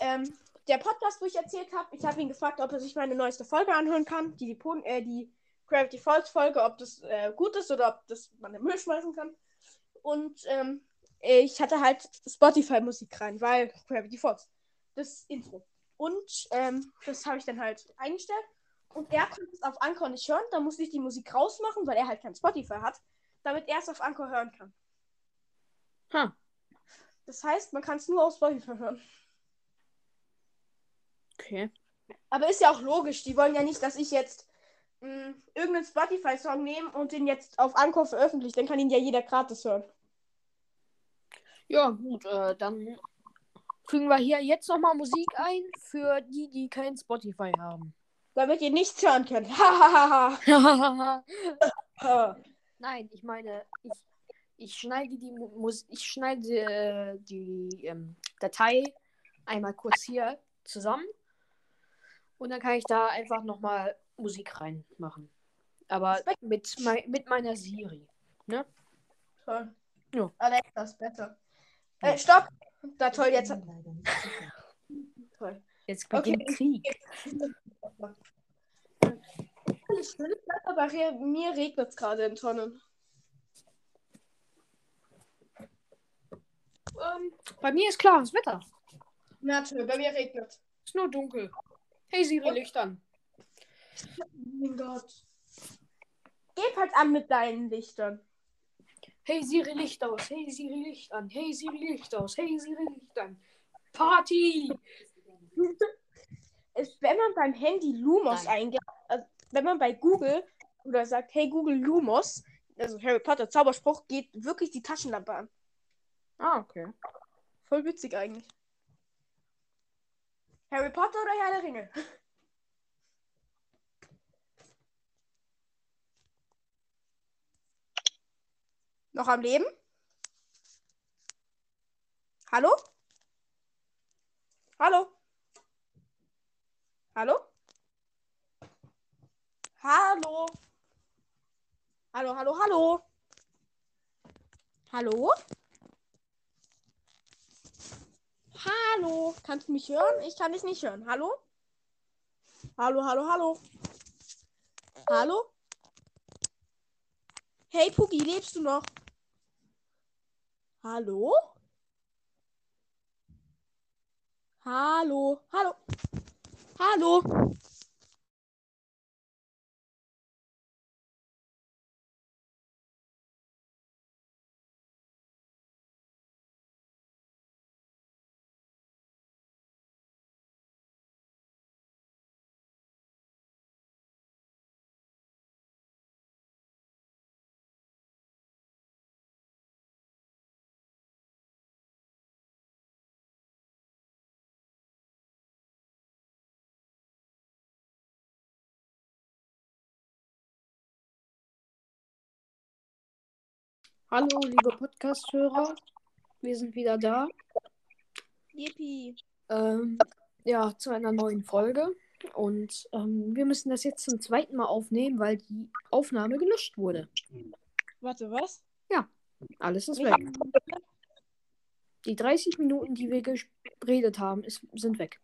ähm, der Podcast, wo ich erzählt habe, ich habe ihn gefragt, ob er sich meine neueste Folge anhören kann. Die, die, äh, die Gravity Falls Folge, ob das äh, gut ist oder ob das man in den Müll schmeißen kann. Und ähm, ich hatte halt Spotify-Musik rein, weil Gravity Falls. Das Intro. Und ähm, das habe ich dann halt eingestellt. Und er konnte es auf Anchor nicht hören. Da musste ich die Musik rausmachen, weil er halt kein Spotify hat, damit er es auf Anchor hören kann. Ha. Das heißt, man kann es nur auf Spotify hören. Okay. Aber ist ja auch logisch. Die wollen ja nicht, dass ich jetzt mh, irgendeinen Spotify-Song nehme und den jetzt auf Anchor veröffentliche. Dann kann ihn ja jeder gratis hören. Ja, gut, äh, dann fügen wir hier jetzt nochmal Musik ein für die, die kein Spotify haben. Damit ihr nichts hören könnt. *laughs* *laughs* Nein, ich meine, ich, ich schneide die Mu- Mus ich schneide äh, die ähm, Datei einmal kurz hier zusammen und dann kann ich da einfach nochmal Musik reinmachen. Aber mit, mei mit meiner Siri. Toll. Ja. Alexa ist besser. Äh, stopp! Da toll, jetzt. *laughs* Toll. Jetzt Okay. beginnt Krieg. Alles schön, aber mir regnet es gerade in Tonnen. Ähm, bei mir ist klares Wetter. Natürlich, bei mir regnet Ist nur dunkel. Hey Siri, Licht an. Oh mein Gott. Gib halt an mit deinen Lichtern. Hey Siri, Licht aus. Hey Siri, Licht an. Hey Siri, Licht aus. Hey Siri, Licht an. Party! *laughs* Ist, wenn man beim Handy Lumos eingibt, also wenn man bei Google oder sagt, hey Google Lumos, also Harry Potter Zauberspruch, geht wirklich die Taschenlampe an. Ah, okay. Voll witzig eigentlich. Harry Potter oder Herr der Ringe? *laughs* Noch am Leben? Hallo? Hallo? Hallo? Hallo? Hallo, hallo, hallo? Hallo? Hallo? Kannst du mich hören? Ich kann dich nicht hören. Hallo? Hallo, hallo, hallo? Hallo? Hey Pugi, lebst du noch? Hallo? Hallo? Hallo? Hallo? Hallo, liebe Podcast-Hörer. Wir sind wieder da. Yippie. Ähm, ja, zu einer neuen Folge. Und ähm, wir müssen das jetzt zum zweiten Mal aufnehmen, weil die Aufnahme gelöscht wurde. Warte, was? Alles ist weg. Die 30 Minuten, die wir geredet haben, ist, sind weg.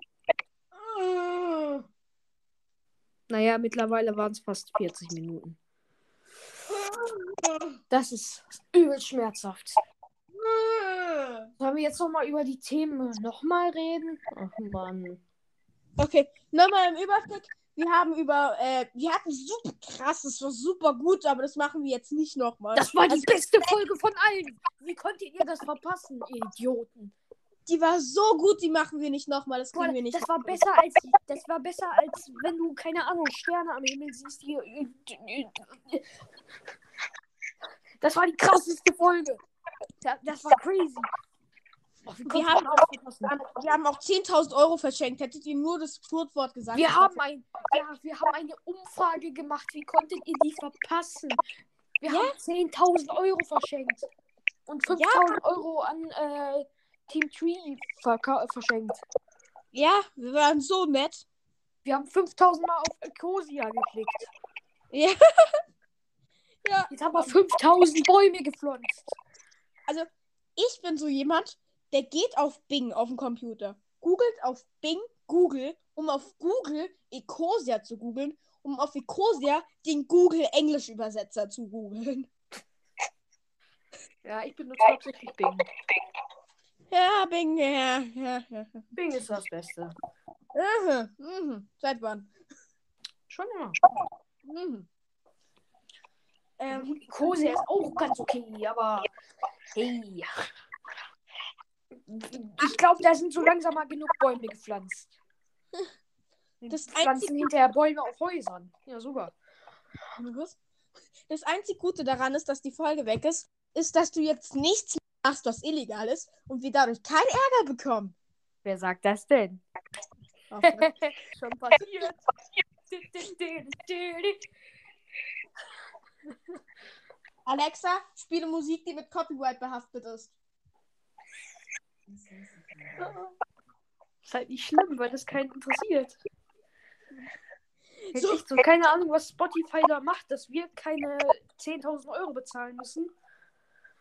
Ah. Naja, mittlerweile waren es fast 40 Minuten. Das ist übel schmerzhaft. Sollen wir jetzt nochmal über die Themen nochmal reden? Ach Mann. Okay, nochmal im Überblick. Wir haben über, äh, wir hatten super krass, das war super gut, aber das machen wir jetzt nicht nochmal. Das war die Also, beste Folge von allen. Wie konntet ihr das verpassen, ihr Idioten? Die war so gut, die machen wir nicht nochmal, das Boah, wir nicht. das war besser als das war besser als wenn du keine Ahnung Sterne am Himmel siehst. Die, das war die krasseste Folge. Das, war crazy. Wir konntet haben auch, wir haben auch 10.000 Euro verschenkt. Hättet ihr nur das Kurzwort gesagt? Wir haben, ein, ja, wir haben eine Umfrage gemacht. Wie konntet ihr die verpassen? Wir Ja? haben 10.000 Euro verschenkt. Und 5.000 Euro an äh, Team Tree verka- verschenkt. Ja, wir waren so nett. Wir haben 5000 Mal auf Ecosia geklickt. Ja. *laughs* ja. Jetzt haben wir 5000 Bäume gepflanzt. Also, ich bin so jemand, der geht auf Bing auf dem Computer, googelt auf Bing Google, um auf Google Ecosia zu googeln, um auf Ecosia den Google Englisch Übersetzer zu googeln. Ja, ich benutze hauptsächlich Bing. Ja, Bing, ja, ja, ja. Bing ist das Beste. Mhm, mhm. Seit wann? Schon immer. Mhm. Ähm, Ecosia ist auch ganz okay, aber hey. Ich glaube, da sind so langsam mal genug Bäume gepflanzt. Das Das pflanzen einzige- hinterher Bäume auf Häusern. Ja, super. was? Das einzig Gute daran ist, dass die Folge weg ist, ist, dass du jetzt nichts machst, was illegal ist und wir dadurch keinen Ärger bekommen. Wer sagt das denn? Oh, *laughs* Schon passiert. *laughs* *laughs* Alexa, spiele Musik, die mit Copyright behaftet ist. Ist halt nicht schlimm, weil das keinen interessiert. Ich So. echt so keine Ahnung, was Spotify da macht, dass wir keine 10.000 Euro bezahlen müssen.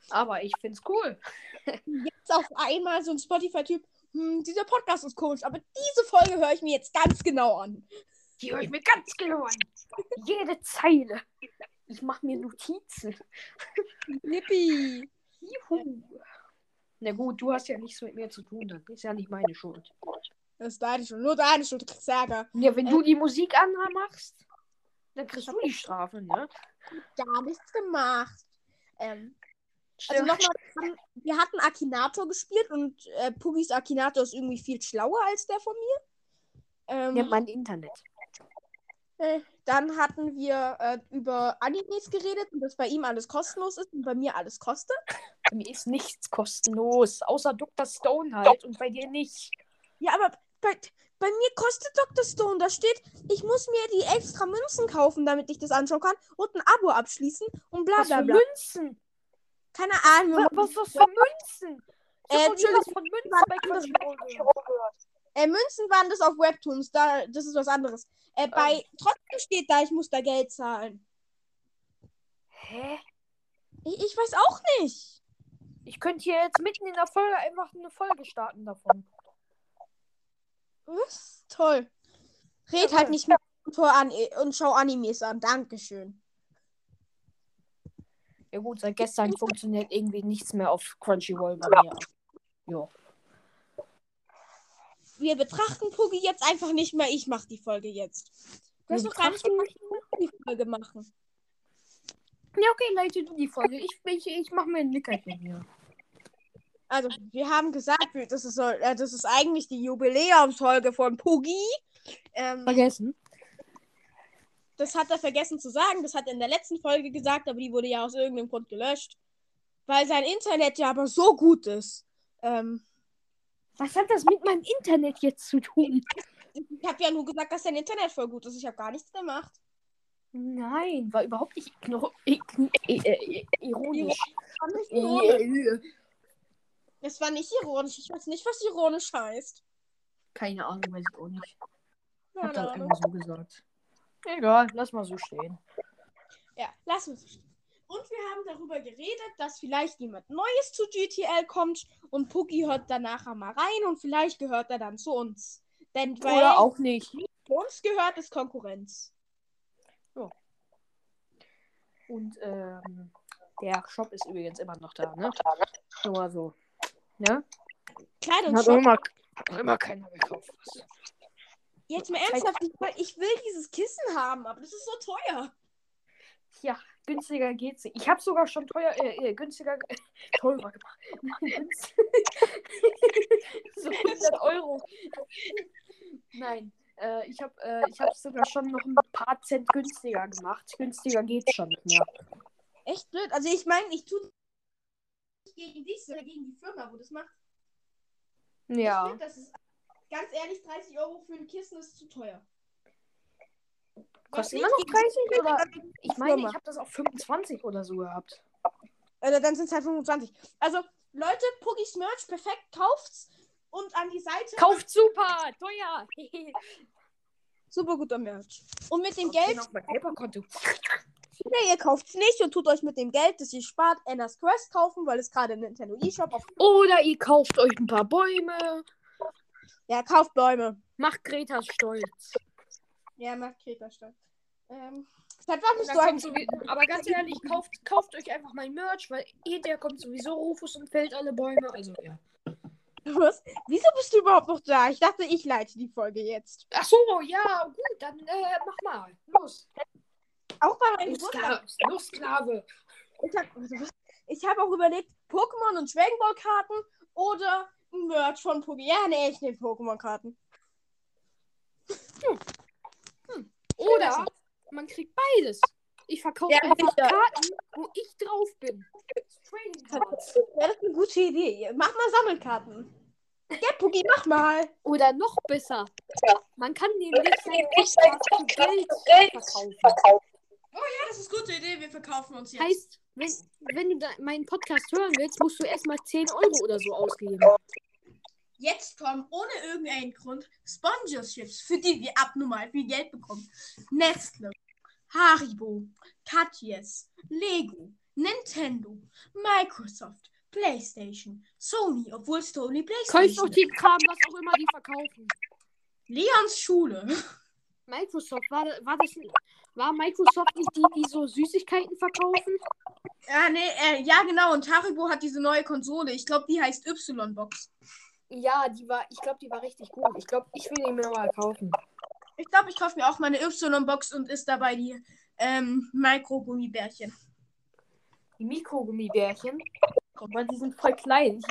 Aber ich find's cool. Jetzt auf einmal so ein Spotify-Typ, hm, dieser Podcast ist komisch, aber diese Folge höre ich mir jetzt ganz genau an. Die höre ich mir ganz genau an. Jede Zeile. Ich mache mir Notizen. Yippie. Juhu. Na gut, du hast ja nichts mit mir zu tun, das ist ja nicht meine Schuld. Das ist deine Schuld, nur deine Schuld, du kriegst Ärger. Ja, wenn du die Musik anmachst, dann kriegst du die Strafe, ne? Gar nichts gemacht. Ähm, also nochmal, wir hatten- wir hatten Akinator gespielt und äh, Pugis Akinator ist irgendwie viel schlauer als der von mir. Ähm, Ja, mein Internet. Äh, dann hatten wir äh, über Animes geredet und dass bei ihm alles kostenlos ist und bei mir alles kostet. Bei mir ist nichts kostenlos, außer Dr. Stone halt und bei dir nicht. Ja, aber bei, bei mir kostet Dr. Stone. Da steht, ich muss mir die extra Münzen kaufen, damit ich das anschauen kann und ein Abo abschließen und bla Was bla für bla. Münzen? Keine Ahnung. Was, was, was für Münzen? Ich Äh, Entschuldigung, was von Münzen bei gehört. Äh, Münzen waren das auf Webtoons, da, das ist was anderes. Äh, bei trotzdem steht da, ich muss da Geld zahlen. Hä? Ich, ich weiß auch nicht. Ich könnte hier jetzt mitten in der Folge einfach eine Folge starten davon. Was? Toll. Red Ja, halt nicht mehr an, und schau Animes an. Dankeschön. Ja gut, seit gestern funktioniert irgendwie nichts mehr auf Crunchyroll bei mir. Jo. Wir betrachten Pugi jetzt einfach nicht mehr. Ich mach die Folge jetzt. Du hast noch gar nicht gemacht, die Folge machen. Ja, okay, leite du die Folge. Ich, ich, ich mach mir ein Nickerchen hier. Also, wir haben gesagt, das ist, so, äh, das ist eigentlich die Jubiläumsfolge von Pugi. Ähm, Vergessen. das hat er vergessen zu sagen. Das hat er in der letzten Folge gesagt, aber die wurde ja aus irgendeinem Grund gelöscht. Weil sein Internet ja aber so gut ist. Ähm, Was hat das mit meinem Internet jetzt zu tun? ich habe ja nur gesagt, dass sein Internet voll gut ist. Ich habe gar nichts gemacht. Nein, war überhaupt nicht äh, äh, ironisch. Ironisch. Äh, Es war nicht ironisch. Ich weiß nicht, was ironisch heißt. Keine Ahnung, weiß ich auch nicht. Ich hab das einfach so gesagt. Egal, lass mal so stehen. Ja, lass uns. stehen. Und wir haben darüber geredet, dass vielleicht jemand Neues zu GTL kommt und Puki hört dann nachher mal rein und vielleicht gehört er dann zu uns. Denn weil Oder auch nicht. zu uns gehört ist Konkurrenz. Und ähm, der Shop ist übrigens immer noch da, ne? Nur mal so. Ne? Hat Kleidungsshop. immer, hat immer keiner gekauft. Jetzt mal ernsthaft, ich will, ich will dieses Kissen haben, aber das ist so teuer. Ja, günstiger geht's nicht. Ich habe sogar schon teuer, äh, äh, günstiger, äh, *laughs* teurer gemacht. *laughs* So 100 Euro. Nein, äh, ich habe äh, ich sogar schon noch ein paar Cent günstiger gemacht. Günstiger geht's schon nicht mehr. Echt blöd. Also ich meine, ich tue nicht gegen dich, sondern gegen die Firma, wo das macht. Ich Ja. find, das ist ganz ehrlich, 30 Euro für ein Kissen ist zu teuer. Kostet immer noch nicht 30 oder? Ich meine, ich habe das auf 25 oder so gehabt. Oder dann sind es halt 25. Also, Leute, Puggies Merch, perfekt, kauft's. und an die Seite. Kauft super, teuer. *laughs* Super guter Merch. Und mit dem Geld Geld, auf mein Paperkonto. nee, ihr kauft's nicht und tut euch mit dem Geld, das ihr spart, Anna's Quest kaufen, weil es gerade im Nintendo eShop auf. Oder ihr kauft euch ein paar Bäume. Ja, kauft Bäume. Macht Greta stolz. Ja, macht Kreta statt. Ähm, seit wann bist du eigentlich? aber ganz ehrlich, kauft, kauft euch einfach mein Merch, weil hinterher kommt sowieso Rufus und fällt alle Bäume. Also ja. Was? Wieso bist du überhaupt noch da? Ich dachte, ich leite die Folge jetzt. Ach so, ja, gut, dann äh, mach mal. Los. Auch bei meinem. Sklave. Los, Sklave. Ich habe ich hab auch überlegt, Pokémon und Dragon Ball Karten oder ein Merch von Pokémon. Ja, nee, ich nehme Pokémon-Karten. Oder man kriegt beides. Ich verkaufe Ja, einfach sicher. Karten, wo ich drauf bin. Ja, das ist eine gute Idee. Mach mal Sammelkarten. Ja, Pugi, mach mal. Oder noch besser. Man kann nämlich sein Podcast für Geld verkaufen. Ja, das ist eine gute Idee. Wir verkaufen uns Heißt, wenn, wenn du meinen Podcast hören willst, musst du erstmal 10 Euro oder so ausgeben. Jetzt kommen ohne irgendeinen Grund Sponsorships, für die wir abnormal viel Geld bekommen. Nestle, Haribo, Katjes, Lego, Nintendo, Microsoft, PlayStation, Sony, obwohl es Sony PlayStation doch die Kram, was auch immer die verkaufen. Leons Schule. Microsoft, war, war das war Microsoft nicht die, die so Süßigkeiten verkaufen? Ja, nee, äh, ja, genau. Und Haribo hat diese neue Konsole. Ich glaube, die heißt Y-Box. Ja, die war, ich glaube, die war richtig gut. Ich glaube, ich will die mir mal kaufen. Ich glaube, ich kaufe mir auch meine Y-Box und ist dabei die ähm, Micro-Gummibärchen. Die Mikrogummibärchen. Weil die sind voll klein.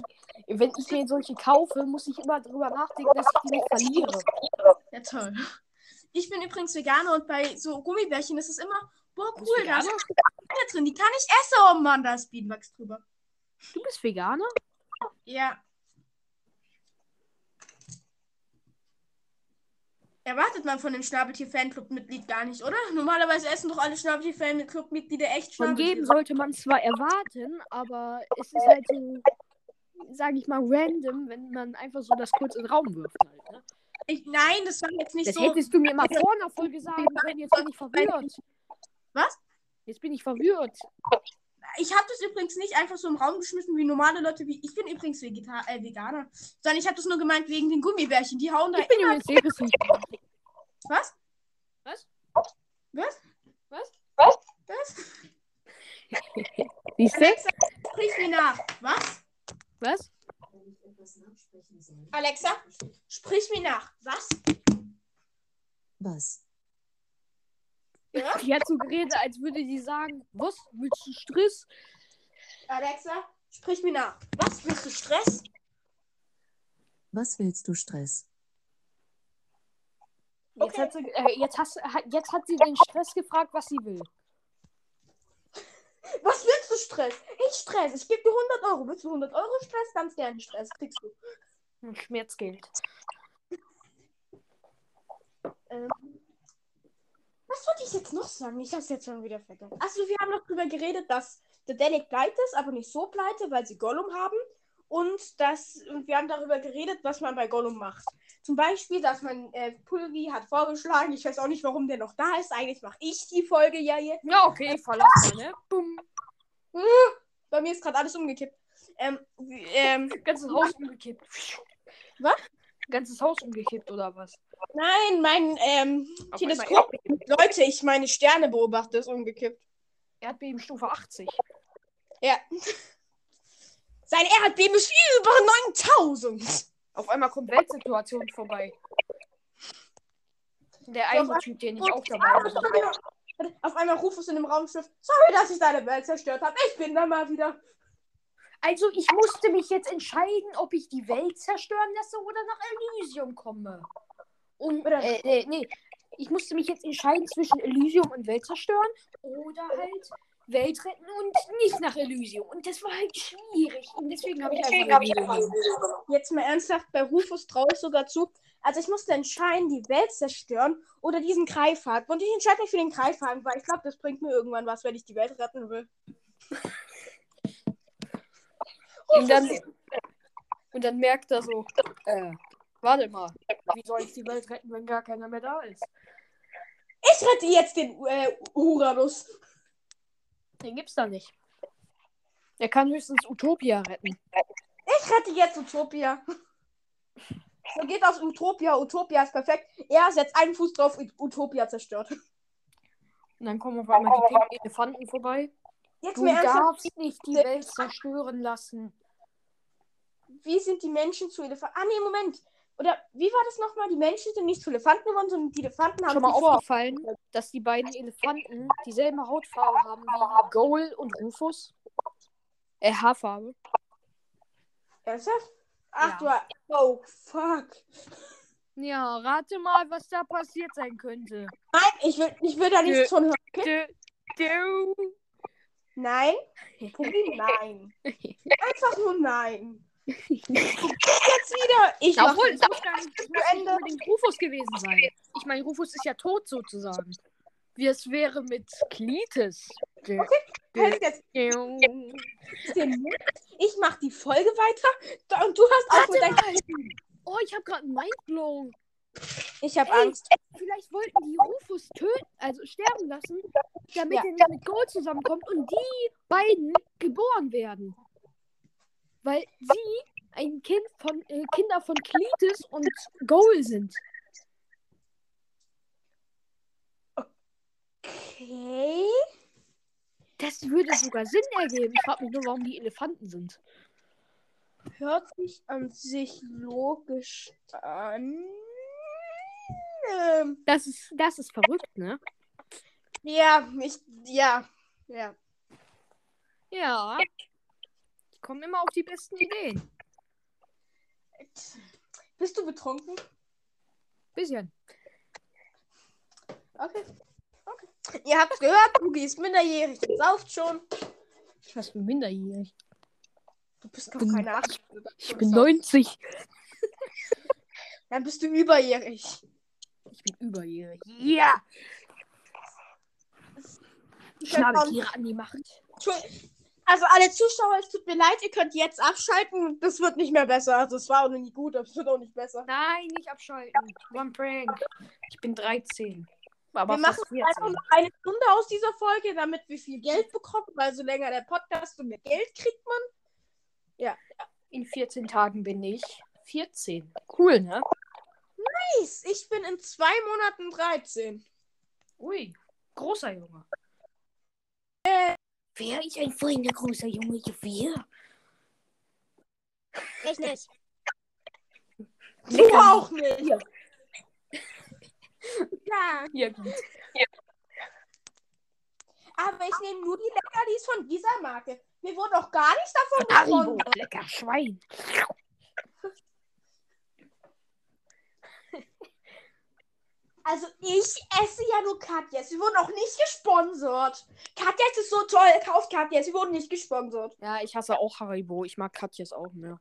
Ich, wenn ich mir solche kaufe, muss ich immer drüber nachdenken, dass ich die nicht verliere. Ja, toll. Ich bin übrigens Veganer und bei so Gummibärchen ist es immer, boah, cool, da ist drin, die kann ich essen. Oh Mann, da ist Bienenwachs drüber. Du bist Veganer? Ja. Erwartet man von dem Schnabeltier-Fanclub-Mitglied gar nicht, oder? Normalerweise essen doch alle Schnabeltier-Fanclub-Mitglieder echt Von Schnabeltiere. jedem sollte man zwar erwarten, aber es ist halt so, sage ich mal, random, wenn man einfach so das kurz in den Raum wirft. Halt, ne? Ich, nein, das war jetzt nicht Das so. hättest du mir mal vor einer Folge sagen können, jetzt bin ich verwirrt. Was? Jetzt bin ich verwirrt. Ich habe das übrigens nicht einfach so im Raum geschmissen wie normale Leute wie. Ich bin übrigens Vegeta äh, Veganer. Sondern ich habe das nur gemeint wegen den Gummibärchen. Die hauen da Ich bin immer. übrigens depressiv. Was? Was? Was? Was? Was? *laughs* Siehst du? Alexa, sprich mir nach. Was? Was? Wenn ich etwas nachsprechen soll. Alexa? Sprich mir nach. Was? Was? Ja? Die hat so geredet, als würde die sagen, was, willst du Stress? Alexa, sprich mir nach. Was willst du Stress? Was willst du Stress? Jetzt, Okay. hat sie, äh, jetzt, hast, hat, jetzt hat sie den Stress gefragt, was sie will. *laughs* Was willst du Stress? Ich Stress. Ich gebe dir 100 Euro. Willst du 100 Euro Stress? Ganz gerne Stress. Kriegst du. Hm, Schmerzgeld. Was wollte ich jetzt noch sagen? Ich hab's jetzt schon wieder vergessen. Achso, wir haben noch drüber geredet, dass der Danik pleite ist, aber nicht so pleite, weil sie Gollum haben. Und, das, und wir haben darüber geredet, was man bei Gollum macht. Zum Beispiel, dass man äh, Pulvi hat vorgeschlagen. Ich weiß auch nicht, warum der noch da ist. Eigentlich mache ich die Folge ja jetzt. Ja, okay, verlass mal, ne? Bumm. Bei mir ist gerade alles umgekippt. Ähm, ähm, Ganzes Haus umgekippt. Was? Ganzes Haus umgekippt, oder was? nein, mein ähm, Teleskop. Leute, ich meine Sterne beobachte, ist umgekippt. Erdbebenstufe 80. Ja. *laughs* Sein Erdbeben ist über 9000. Auf einmal kommt Weltsituation vorbei. Der eine Typ, den ich auch dabei habe. Auf einmal Rufus in dem Raumschiff. Sorry, dass ich deine Welt zerstört habe. Ich bin da mal wieder. Also, ich musste mich jetzt entscheiden, ob ich die Welt zerstören lasse oder nach Elysium komme. Und, Oder- äh, äh, nee, ich musste mich jetzt entscheiden zwischen Elysium und Welt zerstören oder halt Welt retten und nicht nach Elysium. Und das war halt schwierig. Und deswegen habe ich einfach Elysium. genommen. Jetzt mal ernsthaft, bei Rufus traue ich sogar zu. Also ich musste entscheiden, die Welt zerstören oder diesen Greifhaken. Und ich entscheide mich für den Greifhaken, weil ich glaube, das bringt mir irgendwann was, wenn ich die Welt retten will. Und dann, Und dann merkt er so, äh, warte mal, wie soll ich die Welt retten, wenn gar keiner mehr da ist? Ich rette jetzt den äh, Uranus. Den gibt's da nicht. Er kann höchstens Utopia retten. Ich rette jetzt Utopia. So geht aus Utopia. Utopia ist perfekt. Er setzt einen Fuß drauf und Utopia zerstört. Und dann kommen auf einmal die Elefanten vorbei. Jetzt Du darfst nicht die Welt zerstören lassen. Wie sind die Menschen zu Elefanten? Ah, nee, Moment. Oder wie war das nochmal? Die Menschen sind nicht zu Elefanten geworden, sondern die Elefanten haben Schon mal vor. aufgefallen, dass die beiden Elefanten dieselbe Hautfarbe haben wie Goal und Rufus? Äh, Haarfarbe. Ernsthaft? Ach Ja. du. Oh, fuck. Ja, rate mal, was da passiert sein könnte. Nein, ich will, ich will da Dö. nichts von hören. Du, du. Nein? Nein. *laughs* Einfach nur nein. Jetzt wieder. Ich mach Obwohl, muss nicht Ende. unbedingt Rufus gewesen sein. Ich meine, Rufus ist ja tot sozusagen. Wie es wäre mit Klites. Du, Halt jetzt. Ich mach die Folge weiter und du hast auch mit Warte deinem. mal. Oh, ich habe gerade Mindblown. Ich hab Ey. Angst. Vielleicht wollten die Rufus töten, also sterben lassen, damit Ja. er mit Gold zusammenkommt und die beiden geboren werden. Weil sie ein Kind von äh, Kinder von Klitis und Goal sind. Okay. Das würde sogar Sinn ergeben. Ich frage mich nur, warum die Elefanten sind. Hört sich an sich logisch an. Ähm, Das ist, das ist verrückt, ne? ja, ich. Ja. Ja. Ja. Ich komme immer auf die besten Ideen. Bist du betrunken? Bisschen. Okay. Okay. Ihr habt's gehört, Bugi ist minderjährig. Ihr sauft schon. Was für minderjährig. Du bist noch bin- keine 18. Ich bin 90. *laughs* Dann bist du überjährig. Ich bin überjährig. Ja! Ich auch- Schnabeltiere an die Macht. Entschuldigung. Also alle Zuschauer, es tut mir leid, ihr könnt jetzt abschalten. Das wird nicht mehr besser. Also es war auch noch nie gut, aber es wird auch nicht besser. Nein, nicht abschalten. Ein Prank. Ich bin 13. Aber wir machen einfach 14. noch eine Stunde aus dieser Folge, damit wir viel Geld bekommen, weil so länger der Podcast, so mehr Geld kriegt man. In 14 Tagen bin ich 14. Cool, ne? Nice. Ich bin in zwei Monaten 13. Ui, großer Junge. Wäre ich ein feiner großer Junge? Ja, wer? Ich nicht. Du Lecker. auch nicht. Ja. Ja, Ja, gut. aber ich nehme nur die Leckerlis von dieser Marke. Mir wurde auch gar nichts davon Haribo, lecker Schwein. Also ich esse ja nur Katjes. Sie wurden auch nicht gesponsert. Katjes ist so toll. Kauft Katjes. Sie wurden nicht gesponsert. Ja, ich hasse auch Haribo. Ich mag Katjes auch mehr.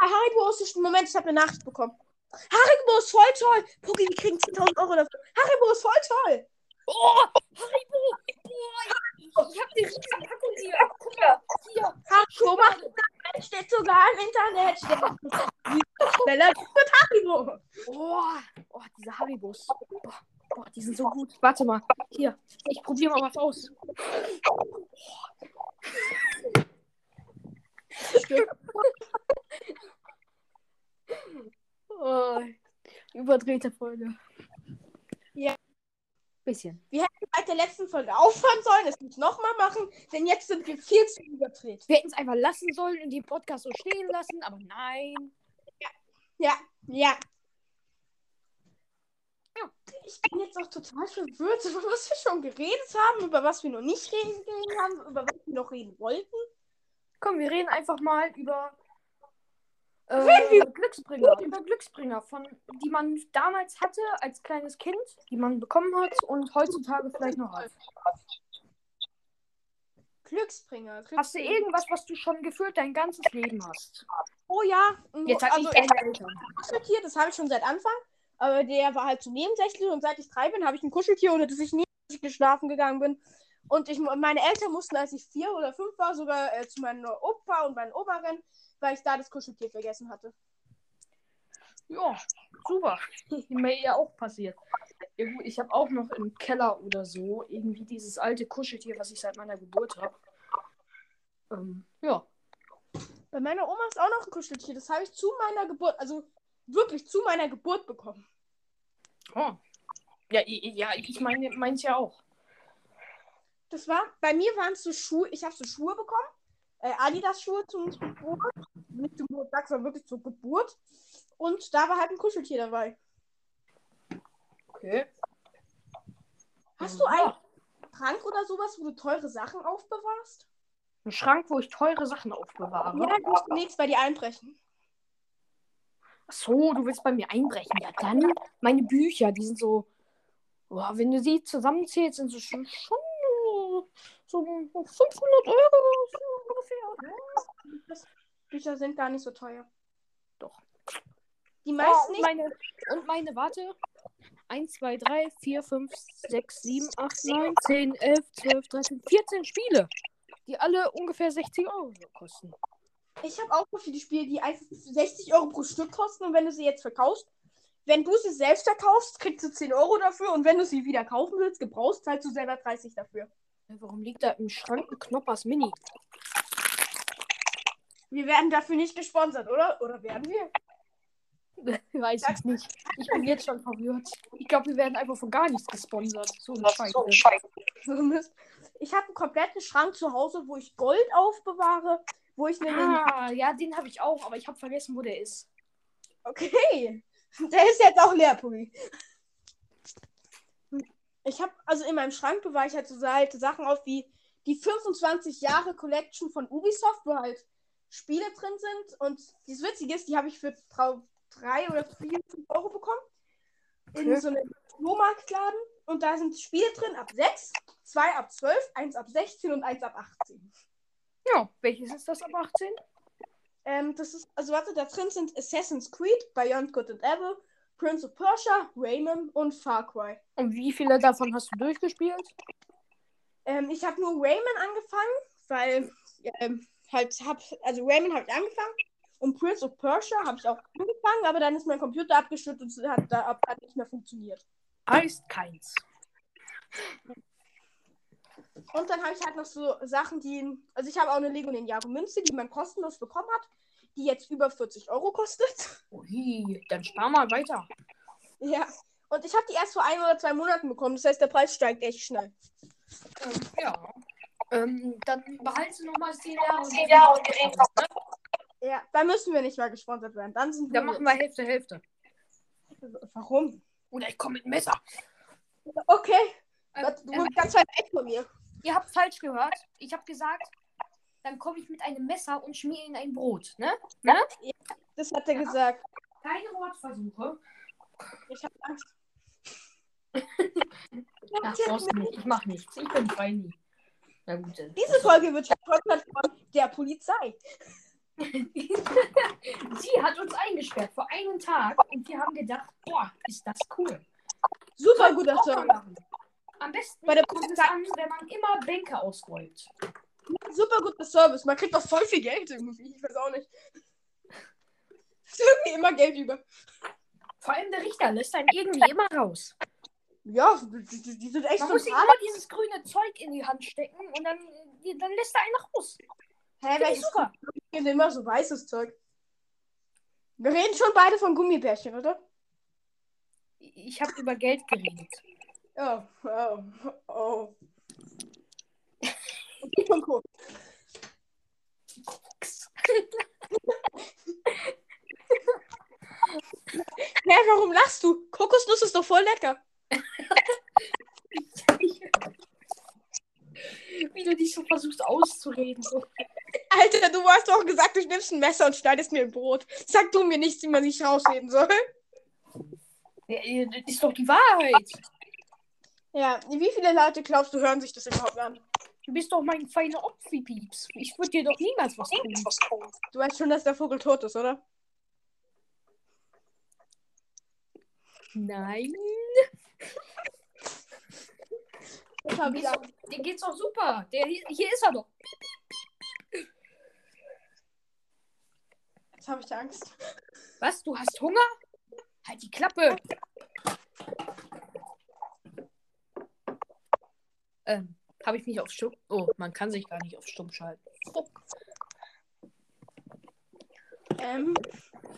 Ah, Haribo ist... Moment, ich habe eine Nachricht bekommen. Haribo ist voll toll. Pucki, wir kriegen 10.000 Euro dafür. Haribo ist voll toll. Oh, Haribo! Boah, ich, ich hab eine riesen Packung hier. Guck mal, hier. Haribo macht das. Steht sogar im Internet. Steht schneller mit Haribo. Oh, oh, diese Haribos. Boah, boah, die sind so gut. Warte mal. Hier, ich probiere mal was aus. *laughs* Oh, überdrehte Folge. Ja. Bisschen. Seit der letzten Folge aufhören sollen, es nicht nochmal machen, denn jetzt sind wir viel zu überdreht. Wir hätten es einfach lassen sollen und den Podcast so stehen lassen, aber nein. Ja, ja. Ja. Ich bin jetzt auch total verwirrt, *laughs* über was wir schon geredet haben, über was wir noch nicht reden haben, über was wir noch reden wollten. Komm, wir reden einfach mal über äh, Reden Glücksbringer. Über Glücksbringer, von, die man damals hatte als kleines Kind, die man bekommen hat und heutzutage vielleicht noch hat. Glücksbringer. Glücksbringer. Hast du irgendwas, was du schon gefühlt dein ganzes Leben hast? Oh ja. Jetzt sag also, ich deine Eltern. Kuscheltier, das habe ich schon seit Anfang. Aber der war halt so nebensächlich und seit ich drei bin, habe ich ein Kuscheltier, ohne das ich nie geschlafen gegangen bin. Und ich, meine Eltern mussten, als ich vier oder fünf war, sogar äh, zu meinem Opa und meinen Oma rennen, weil ich da das Kuscheltier vergessen hatte. Ja, super. *laughs* Mir ja auch passiert. Ich habe auch noch im Keller oder so irgendwie dieses alte Kuscheltier, was ich seit meiner Geburt habe. Ähm, ja. Bei meiner Oma ist auch noch ein Kuscheltier. Das habe ich zu meiner Geburt, also wirklich zu meiner Geburt bekommen. Oh. Ja, ja, ich meine meins ja auch. Das war, bei mir waren es so Schuhe, ich habe so Schuhe bekommen. Äh, Adidas-Schuhe zum Geburt. Nicht zum Geburtstag, sondern wirklich zur Geburt. Und da war halt ein Kuscheltier dabei. Okay. Hast du einen Schrank oder sowas, wo du teure Sachen aufbewahrst? Ein Schrank, wo ich teure Sachen aufbewahre. Ja, dann musst du nichts bei dir einbrechen. Ach so, du willst bei mir einbrechen. Ja, dann meine Bücher, die sind so. Boah, wenn du sie zusammenzählst, sind sie schon, schon so, so 500 Euro so ungefähr. Das, Bücher sind gar nicht so teuer. Doch. Die Oh, meisten und, nicht. meine, und meine, warte. 1, 2, 3, 4, 5, 6, 7, 8, 9, 10, 11, 12, 13, 14 Spiele. Die alle ungefähr 60 Euro kosten. Ich habe auch so viele Spiele, die einfach 60 Euro pro Stück kosten. Und wenn du sie jetzt verkaufst, wenn du sie selbst verkaufst, kriegst du 10 Euro dafür. Und wenn du sie wieder kaufen willst, gebrauchst, zahlst du selber 30 dafür. Warum liegt da im Schrank ein Knoppers Mini? Wir werden dafür nicht gesponsert, oder? Oder werden wir? *laughs* Ich weiß es nicht. Ich bin jetzt schon verwirrt. Ich glaube, wir werden einfach von gar nichts gesponsert. So ein Scheiße. So. Ich habe einen kompletten Schrank zu Hause, wo ich Gold aufbewahre, wo ich einen. Ah, ja, den habe ich auch, aber ich habe vergessen, wo der ist. Okay. Der ist jetzt auch leer, Puggy. Ich habe, also in meinem Schrank bewahre ich halt so halt Sachen auf wie die 25 Jahre Collection von Ubisoft, wo halt Spiele drin sind. Und das Witzige ist, die habe ich für drei oder vier Euro bekommen. In Okay. so einem Flohmarktladen. Und da sind Spiele drin ab 6, 2 ab 12, 1 ab 16 und 1 ab 18. Ja, welches ist das ab 18? Ähm, das ist, also warte, da drin sind Assassin's Creed, Beyond Good and Evil, Prince of Persia, Rayman und Far Cry. Und wie viele davon hast du durchgespielt? Ähm, ich habe nur Rayman angefangen, weil ähm, halt hab, also Rayman habe ich angefangen und Prince of Persia habe ich auch angefangen, aber dann ist mein Computer abgestürzt und hat da hat nicht mehr funktioniert. Heißt keins. Und dann habe ich halt noch so Sachen, die, also ich habe auch eine Lego Ninjago Münze, die man kostenlos bekommen hat, die jetzt über 40 Euro kostet. Ui, dann spar mal weiter. Ja. Und ich habe die erst vor ein oder zwei Monaten bekommen, das heißt, der Preis steigt echt schnell. Ähm, ja. Ähm, dann behalte sie nochmal 10 Jahre. und Zehn Jahre und wir reden Ja, da müssen wir nicht mal gesponsert werden. Dann sind wir. Dann machen wir Hälfte, Hälfte. Warum? Oder ich komme mit dem Messer. Okay. Ähm, Du ähm, bist ganz weit weg von mir. ihr habt falsch gehört. Ich habe gesagt, dann komme ich mit einem Messer und schmier in ein Brot. Ne? ne? Das hat er gesagt. Keine Wortversuche. Ich habe Angst. *laughs* Ach, brauchst du nicht. Ich mach nichts. Ich bin Feini. Na gut. Diese Folge wird gesponsert von der Polizei. *laughs* Sie hat uns eingesperrt vor einem Tag und wir haben gedacht, boah, ist das cool. Super guter mal Service. machen. Am besten Bei der kommt es Polizei- an, wenn man immer Bänke ausräumt. Super guter Service. Man kriegt doch voll viel Geld irgendwie. Ich weiß auch nicht. *laughs* Ist irgendwie immer Geld über. Vor allem der Richter lässt einen irgendwie immer raus. Ja, die, die, sind echt Man so muss sich hart. immer dieses grüne Zeug in die Hand stecken und dann, dann lässt er einen raus. Hä, welches super. Zeug? immer so weißes Zeug. Wir reden schon beide von Gummibärchen, oder? Ich habe über Geld geredet. Oh, oh, oh. Okay, schon cool. *laughs* Hä, warum lachst du? Kokosnuss ist doch voll lecker. Wie du dich so versuchst auszureden. Alter, du hast doch gesagt, du nimmst ein Messer und schneidest mir ein Brot. Sag du mir nichts, wie man sich rausreden soll. Ja, das ist doch die Wahrheit. Ja, wie viele Leute glaubst du, hören sich das überhaupt an? Du bist doch mein feiner Opfi-Pieps. Ich würde dir doch niemals was tun. Du weißt schon, dass der Vogel tot ist, oder? Nein. Mutter Geht's Dir geht's doch super. Der, hier hier ist er doch. Jetzt habe ich Angst. Was? Du hast Hunger? Halt die Klappe. Ähm, habe ich mich auf Stumm. Oh, man kann sich gar nicht auf Stumm schalten. Fuck. Ähm,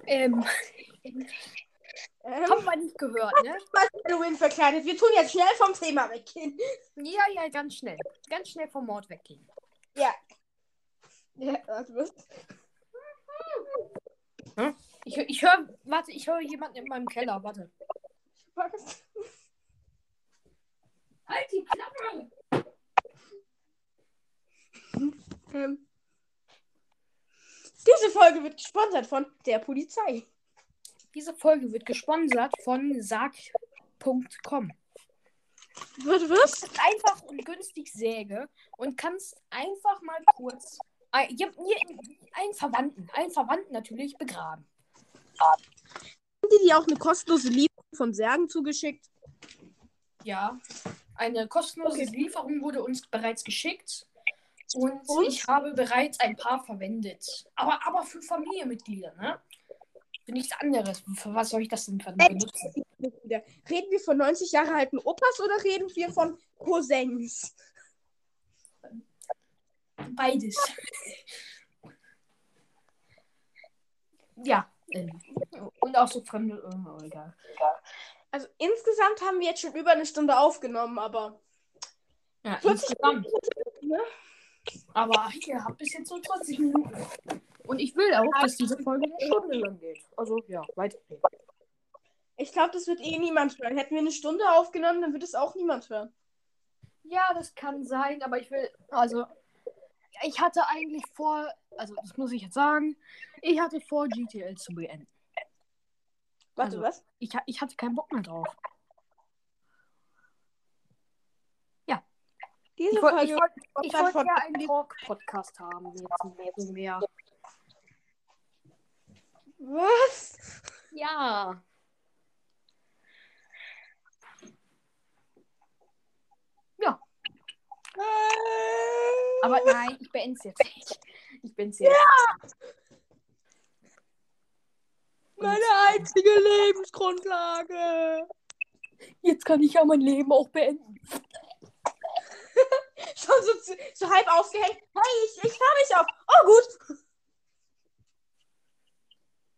Ähm, *laughs* ähm, haben wir nicht gehört, ne? was Halloween verkleidet. Wir tun jetzt schnell vom Thema weggehen. Ja, ja, ganz schnell. Ganz schnell vom Mord weggehen. Ja. Ja, was? Ich, hör- ich höre, warte, ich höre jemanden in meinem Keller, warte. was? Halt die Klappe! Ähm, diese Folge wird gesponsert von der Polizei. Diese Folge wird gesponsert von sag.com. Was, was? Einfach und günstig Säge und kannst einfach mal kurz ja, einen Verwandten, einen Verwandten natürlich begraben. Haben die dir auch eine kostenlose Lieferung von Särgen zugeschickt? Ja, eine kostenlose Okay. Lieferung wurde uns bereits geschickt und, Und? ich habe bereits ein paar verwendet. Aber, aber für Familienmitglieder, ne? Für nichts anderes. Für was soll ich das denn Äh, benutzen? Reden wir von 90 Jahre alten Opas oder reden wir von Cousins? Beides. ja. ähm, Und auch so fremde. Oh, egal. Also insgesamt haben wir jetzt schon über eine Stunde aufgenommen, aber Ja, 40 insgesamt. ne? Aber ihr habt bis jetzt so 20 Minuten. Und ich will auch, dass diese Folge eine Stunde lang geht. Also ja, weiter. ich glaube, das wird eh niemand hören. Hätten wir eine Stunde aufgenommen, dann wird es auch niemand hören. Ja, das kann sein, aber ich will. Also, ich hatte eigentlich vor. Also, das muss ich jetzt sagen. Ich hatte vor, GTL zu beenden. Warte, Also- was? Ich, ich hatte keinen Bock mehr drauf. Diese Ich wollte wollt, wollt ja einen Talk-Podcast haben. Jetzt mehr. Was? Ja. Aber nein, ich beende es jetzt nicht. Ich beende es jetzt. Meine einzige Lebensgrundlage. Jetzt kann ich ja mein Leben auch beenden. *laughs* Schon so, so halb ausgehängt. Hey, ich, ich höre mich auf. Oh, gut.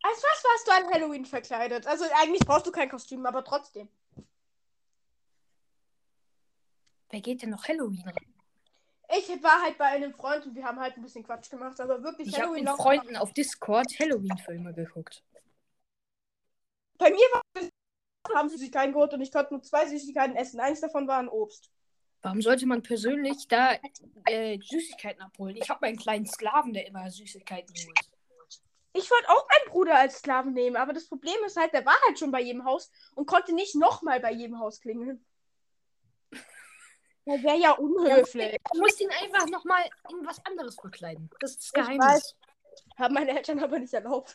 Als was warst du an Halloween verkleidet? Also eigentlich brauchst du kein Kostüm, aber trotzdem. Wer geht denn noch Halloween? Ich war halt bei einem Freund und wir haben halt ein bisschen Quatsch gemacht, aber wirklich Ich habe Halloween mit laufen- Freunden auf Discord Halloween-Filme geguckt. Bei mir war haben Süßigkeiten geholt und ich konnte nur zwei Süßigkeiten essen. Eins davon war ein Obst. Warum sollte man persönlich da äh, Süßigkeiten abholen? Ich habe meinen kleinen Sklaven, der immer Süßigkeiten holt. Ich wollte auch meinen Bruder als Sklaven nehmen, aber das Problem ist halt, der war halt schon bei jedem Haus und konnte nicht nochmal bei jedem Haus klingeln. Das wäre ja unhöflich. Du musst ihn einfach nochmal in was anderes verkleiden. Das ist das Geheimnis. Haben meine Eltern aber nicht erlaubt.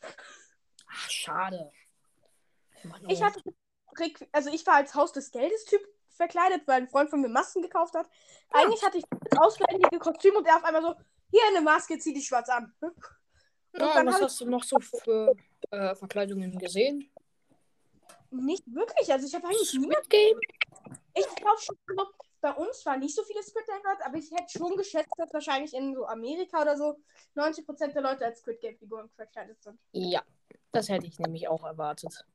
Ach, schade. Mann, Ich hatte, also ich war als Haus des Geldes Typ verkleidet, weil ein Freund von mir Masken gekauft hat. Eigentlich hatte ich das auswendige Kostüm und er auf einmal so, hier eine Maske, zieh dich schwarz an. Ja, was hast du noch so für äh, Verkleidungen gesehen? Nicht wirklich, also ich habe eigentlich Squid Game? Ich glaube schon, also bei uns war nicht so viele Squid Game Leute, aber ich hätte schon geschätzt, dass wahrscheinlich in so Amerika oder so 90% der Leute als Squid Game Figuren verkleidet sind. Ja, das hätte ich nämlich auch erwartet.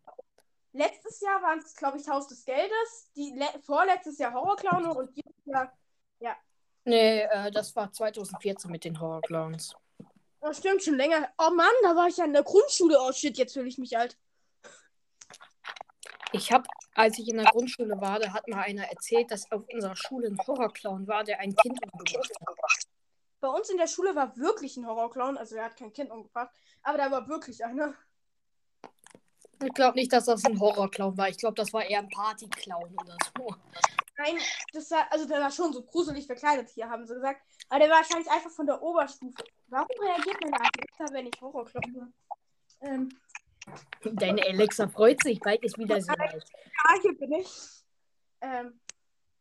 Letztes Jahr waren es, glaube ich, Haus des Geldes, die le vorletztes Jahr Horrorclown und dieses Jahr, Nee, äh, das war 2014 mit den Horrorclowns. Oh, stimmt schon länger. Oh Mann, da war ich ja in der Grundschule. Oh shit, jetzt fühle ich mich alt. Ich habe, als ich in der Grundschule war, da hat mal einer erzählt, dass auf unserer Schule ein Horrorclown war, der ein Kind umgebracht hat. Bei uns in der Schule war wirklich ein Horrorclown, also er hat kein Kind umgebracht, aber da war wirklich einer. Ich glaube nicht, dass das ein Horrorclown war. Ich glaube, das war eher ein Partyclown oder so. Nein, das war, also der war schon so gruselig verkleidet hier, haben sie gesagt. Aber der war wahrscheinlich einfach von der Oberstufe. Warum reagiert meine Alexa, wenn ich Horrorclown höre? Ähm, Deine Alexa freut sich, bald ist wieder so weit. ja, hier bin ich. Ähm,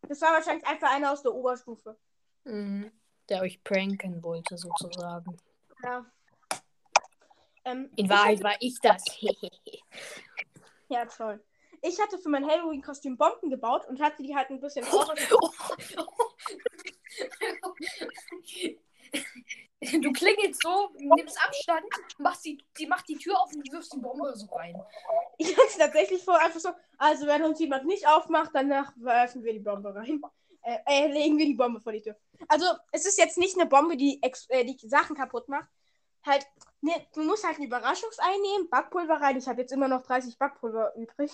Das war wahrscheinlich einfach einer aus der Oberstufe. Mhm. Der euch pranken wollte, sozusagen. Ja. Ähm, In Wahrheit war ich das. *laughs* Ja, toll. Ich hatte für mein Halloween-Kostüm Bomben gebaut und hatte die halt ein bisschen. *laughs* Du klingelst so, nimmst Abstand, machst die, die macht die Tür auf und wirfst die Bombe so rein. Ich hatte es tatsächlich vor, einfach so, also wenn uns jemand nicht aufmacht, danach werfen wir die Bombe rein. Äh, äh, legen wir die Bombe vor die Tür. Also, es ist jetzt nicht eine Bombe, die, ex äh, die Sachen kaputt macht. Halt, ne, du musst halt ein Überraschungsei nehmen, Backpulver rein. Ich habe jetzt immer noch 30 Backpulver übrig.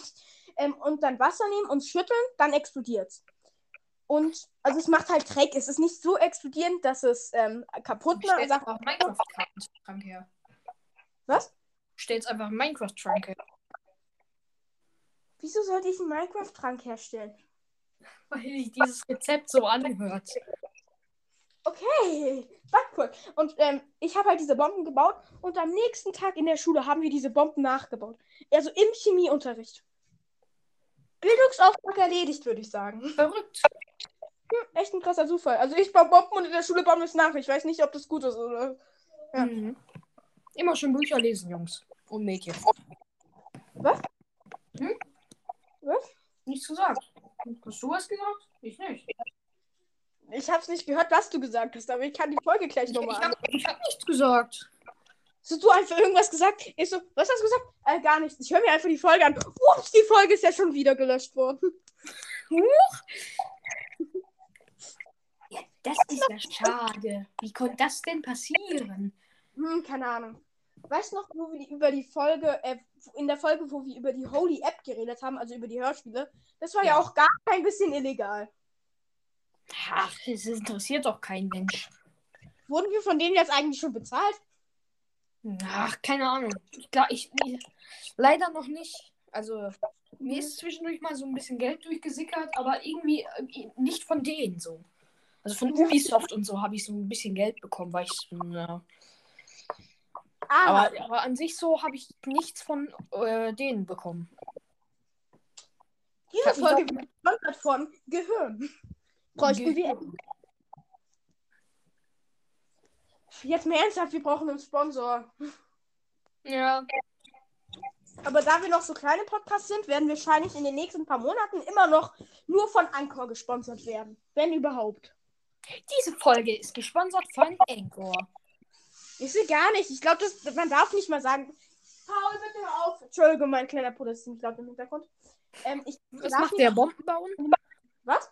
Ähm, und dann Wasser nehmen und schütteln, dann explodiert's. Und, also es macht halt Dreck. Es ist nicht so explodierend, dass es ähm, kaputt macht. Stellst einfach einen Minecraft-Schrank her. Was? Stellst einfach einen Minecraft-Schrank her. Wieso sollte ich einen Minecraft-Trank herstellen? Weil sich dieses Rezept so anhört. Okay, Backpulver. Und ähm, ich habe halt diese Bomben gebaut und am nächsten Tag in der Schule haben wir diese Bomben nachgebaut. Also im Chemieunterricht. Bildungsauftrag erledigt, würde ich sagen. Verrückt. Hm, echt ein krasser Zufall. Also ich baue Bomben und in der Schule bauen wir es nach. Ich weiß nicht, ob das gut ist oder. Ja. Mhm. Immer schön Bücher lesen, Jungs. Und Mädchen. Was? Hm? Was? Nichts gesagt. Hast du was gesagt? Ich nicht. Ich habe es nicht gehört, was du gesagt hast, aber ich kann die Folge gleich Ich, nochmal ich an. habe hab nichts gesagt. Hast du einfach irgendwas gesagt? Ich so, was hast du gesagt? Äh, gar nichts. Ich höre mir einfach die Folge an. Ups, die Folge ist ja schon wieder gelöscht worden. Ja, das ist ja schade. Wie konnte das denn passieren? Hm, keine Ahnung. Weißt du noch, wo wir über die Folge, äh, in der Folge, wo wir über die Holy App geredet haben, also über die Hörspiele, das war ja, Ja. auch gar kein bisschen illegal. Ach, es interessiert doch kein Mensch. Wurden wir von denen jetzt eigentlich schon bezahlt? Ach, keine Ahnung. Ich, glaub, ich, leider noch nicht. Also, mir ist zwischendurch mal so ein bisschen Geld durchgesickert, aber irgendwie äh, nicht von denen so. Also von Ubisoft und so habe ich so ein bisschen Geld bekommen, weil ich. Ja. Ah, Aber, aber an sich so habe ich nichts von äh, denen bekommen. diese Folge wird gesponsert von Gehirn. Bräuchten wir. Jetzt mal ernsthaft, wir brauchen einen Sponsor. Ja. Aber da wir noch so kleine Podcasts sind, werden wir wahrscheinlich in den nächsten paar Monaten immer noch nur von Anchor gesponsert werden. Wenn überhaupt. Diese Folge ist gesponsert von Anchor. Ich sehe gar nicht. Ich glaube, man darf nicht mal sagen. Paul, bitte hör auf. Entschuldigung, mein kleiner Bruder ist ziemlich laut im Hintergrund. Ähm, ich Was macht nicht- der Bomben bauen? Was?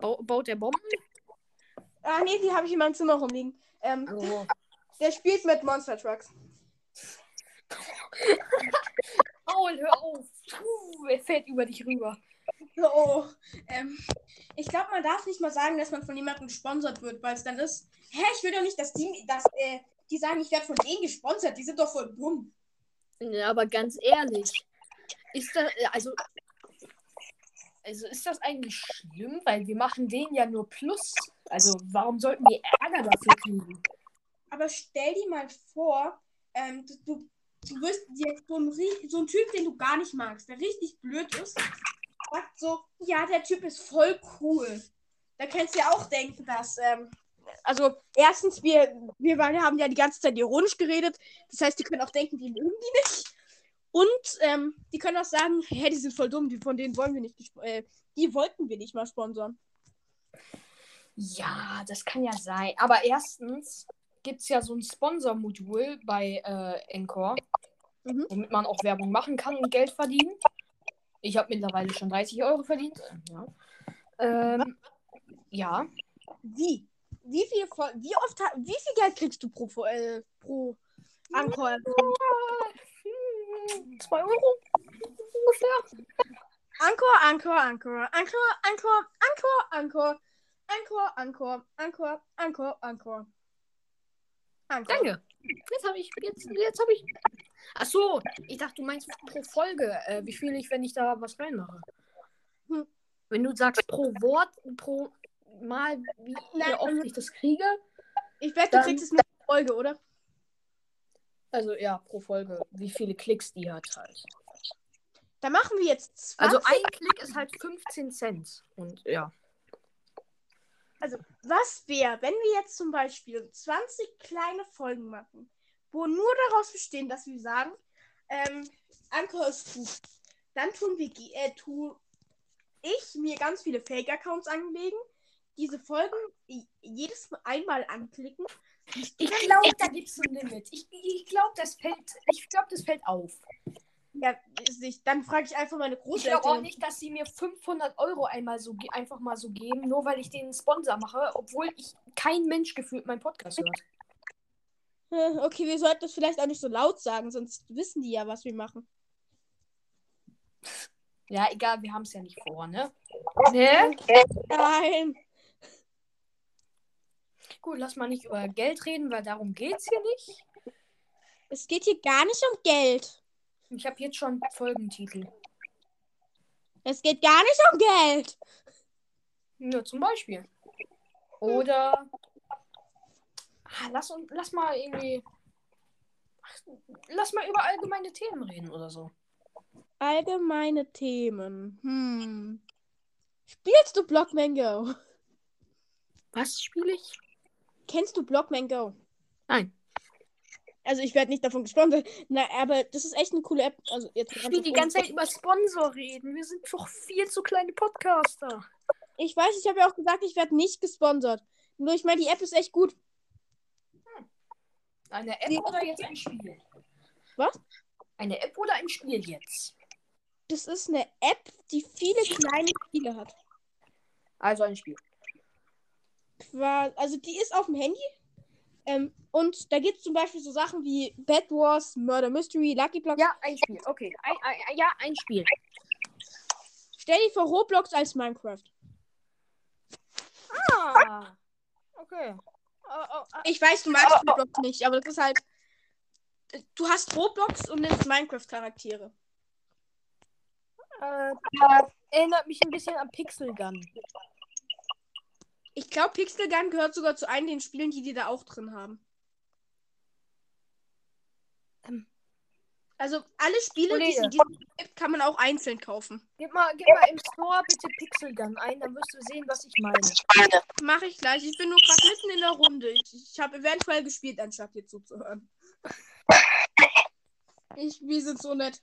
Bau, baut der Bomben? Ah, nee, die habe ich in meinem Zimmer rumliegen. Ähm, Oh. *laughs* der spielt mit Monster Trucks. Paul, hör auf. Puh, er fährt über dich rüber. Oh, ähm, ich glaube, man darf nicht mal sagen, dass man von jemandem gesponsert wird, weil es dann ist. Hä, ich will doch nicht, dass die, dass, äh, die sagen, ich werde von denen gesponsert. Die sind doch voll dumm. Ja, aber ganz ehrlich, ist das, also, also ist das eigentlich schlimm? Weil wir machen denen ja nur Plus. Also, warum sollten wir Ärger dafür kriegen? Aber stell dir mal vor, ähm, du, du, du wirst jetzt so ein, so ein Typ, den du gar nicht magst, der richtig blöd ist, sagt so, ja, der Typ ist voll cool. Da kannst du ja auch denken, dass, ähm, also erstens, wir, wir haben ja die ganze Zeit ironisch geredet. Das heißt, die können auch denken, die mögen die nicht. Und ähm, die können auch sagen, *laughs* hä, die sind voll dumm, die, von denen wollen wir nicht, äh, die wollten wir nicht mal sponsern. Ja, das kann ja sein. Aber erstens gibt es ja so ein Sponsor-Modul bei äh, Encore, mhm. womit man auch Werbung machen kann und Geld verdienen. Ich habe mittlerweile schon 30 Euro verdient. Ja. Ähm, ja. Wie? Wie viel, wie oft, wie viel Geld kriegst du pro, äh, pro Encore? Ja. 2 Euro ungefähr. Ankor, Ankor, Ankor, Ankor, Ankor, Ankor, Ankor, Ankor, Ankor, Ankor, Ankor, Ankor. Danke. Jetzt habe ich, jetzt, jetzt habe ich. Ach so, ich dachte, du meinst pro Folge, äh, wie viel ich, wenn ich da was reinmache. Hm. Wenn du sagst pro Wort, pro Mal, wie, Nein, oft also ich das kriege. Ich wette, du kriegst es nur pro Folge, oder? Also ja, pro Folge, wie viele Klicks die hat halt. Da machen wir jetzt 20. Also ein Klick ist halt 15 Cent. Und ja. Also, was wäre, wenn wir jetzt zum Beispiel 20 kleine Folgen machen, wo nur daraus bestehen, dass wir sagen, ähm, Anker ist gut. Dann tun wir, äh, tu ich mir ganz viele Fake-Accounts anlegen, diese Folgen jedes Mal einmal anklicken. Ich glaube, da gibt es ein Limit. Ich, ich glaube, das fällt, ich glaube, das fällt auf. Ja, nicht. Dann frage ich einfach meine Ich glaube auch Großeltern. nicht, dass sie mir 500 Euro einmal so einfach mal so geben, nur weil ich den Sponsor mache, obwohl ich kein Mensch gefühlt meinen Podcast hört. Hm, Okay, wir sollten das vielleicht auch nicht so laut sagen, sonst wissen die ja, was wir machen. Ja, egal, wir haben es ja nicht vor, ne? Ne? Nein. Gut, lass mal nicht über Geld reden, weil darum geht's hier nicht. Es geht hier gar nicht um Geld. Ich habe jetzt schon Folgentitel. Es geht gar nicht um Geld. Ja, zum Beispiel. Oder. Ah, lass, uns, lass mal irgendwie. Ach, Lass mal über allgemeine Themen reden oder so. Allgemeine Themen. Hm. Spielst du Blockman Go? Was spiele ich? Kennst du Blockman Go? Nein. Also ich werde nicht davon gesponsert. Na, aber das ist echt eine coole App. Also jetzt Ich will die ganze Zeit über Sponsor reden. Wir sind doch viel zu kleine Podcaster. Ich weiß, ich habe ja auch gesagt, ich werde nicht gesponsert. Nur ich meine, die App ist echt gut. Eine App Ja. oder jetzt ein Spiel? Was? Eine App oder ein Spiel jetzt? Das ist eine App, die viele kleine Spiele hat. Also ein Spiel. Also die ist auf dem Handy. Ähm, und da gibt es zum Beispiel so Sachen wie Bad Wars, Murder Mystery, Lucky Blocks. Ja, ein Spiel. Okay. Ein, ein, ja, ein Spiel. Stell dir vor Roblox als Minecraft. Ah. Okay. Oh, oh, ah. Ich weiß, du magst Roblox nicht, aber das ist halt. Du hast Roblox und nimmst Minecraft-Charaktere. Äh, erinnert mich ein bisschen an Pixel Gun. Ich glaube, Pixel Gun gehört sogar zu einem den Spielen, die die da auch drin haben. Ähm. Also alle Spiele, die es Kollege. in diesem Spiel gibt, kann man auch einzeln kaufen. Gib mal, gib mal im Store bitte Pixel Gun ein, dann wirst du sehen, was ich meine. Mache ich gleich. Ich bin nur gerade mitten in der Runde. Ich, ich habe eventuell gespielt, anstatt dir zuzuhören. Ich, wir sind so nett.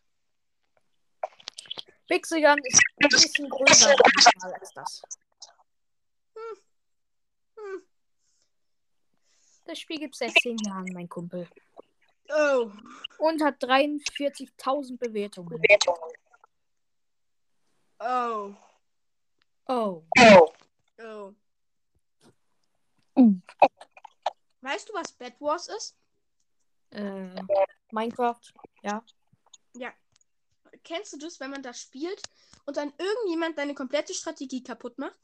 Pixel Gun ist ein bisschen größer als das. Hm. Das Spiel gibt es seit 10 Jahren, mein Kumpel. Oh. Und hat 43.000 Bewertungen. Oh. Oh. Oh. Mhm. Weißt du, was Bad Wars ist? Äh, Minecraft. Ja. Kennst du das, wenn man das spielt und dann irgendjemand deine komplette Strategie kaputt macht?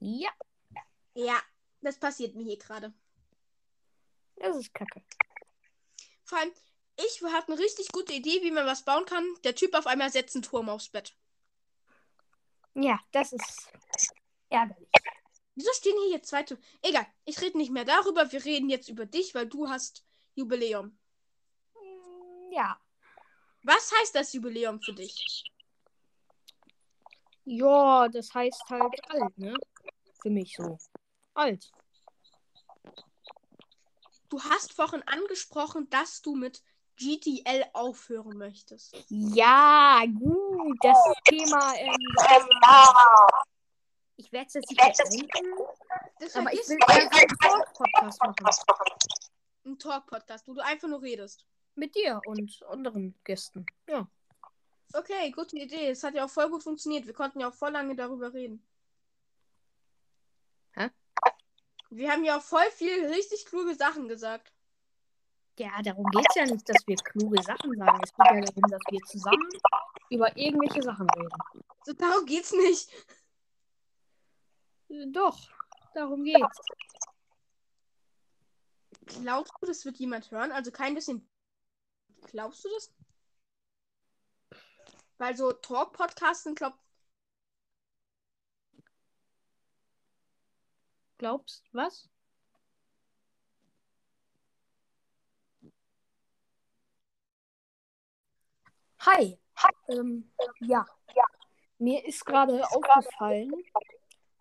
Ja. Ja, das passiert mir hier gerade. Das ist kacke. Vor allem, ich hatte eine richtig gute Idee, wie man was bauen kann. Der Typ auf einmal setzt einen Turm aufs Bett. Ja, das ist ärgerlich. Wieso stehen hier jetzt zwei Türme? Egal, ich rede nicht mehr darüber. Wir reden jetzt über dich, weil du hast Jubiläum. Ja. Was heißt das Jubiläum für dich? Ja, das heißt halt alt, ne? Für mich so. Alt. Du hast vorhin angesprochen, dass du mit GTL aufhören möchtest. Ja, gut. Das Thema. Ähm. Ich werde es jetzt nicht beenden, Das aber ich will einen Talk-Podcast machen. Ein Talk-Podcast, wo du einfach nur redest. Mit dir und anderen Gästen. Ja. Okay, gute Idee. Es hat ja auch voll gut funktioniert. Wir konnten ja auch voll lange darüber reden. Hä? Wir haben ja auch voll viel richtig kluge Sachen gesagt. Ja, darum geht es ja nicht, dass wir kluge Sachen sagen. Es geht ja darum, dass wir zusammen über irgendwelche Sachen reden. So, darum geht's nicht. Äh, Doch, darum geht's. Glaubst du, das wird jemand hören? Also kein bisschen. Glaubst du das? Weil so Talk-Podcasten, glaub. Glaubst was? Hi. Ähm, ja. Mir ist gerade aufgefallen,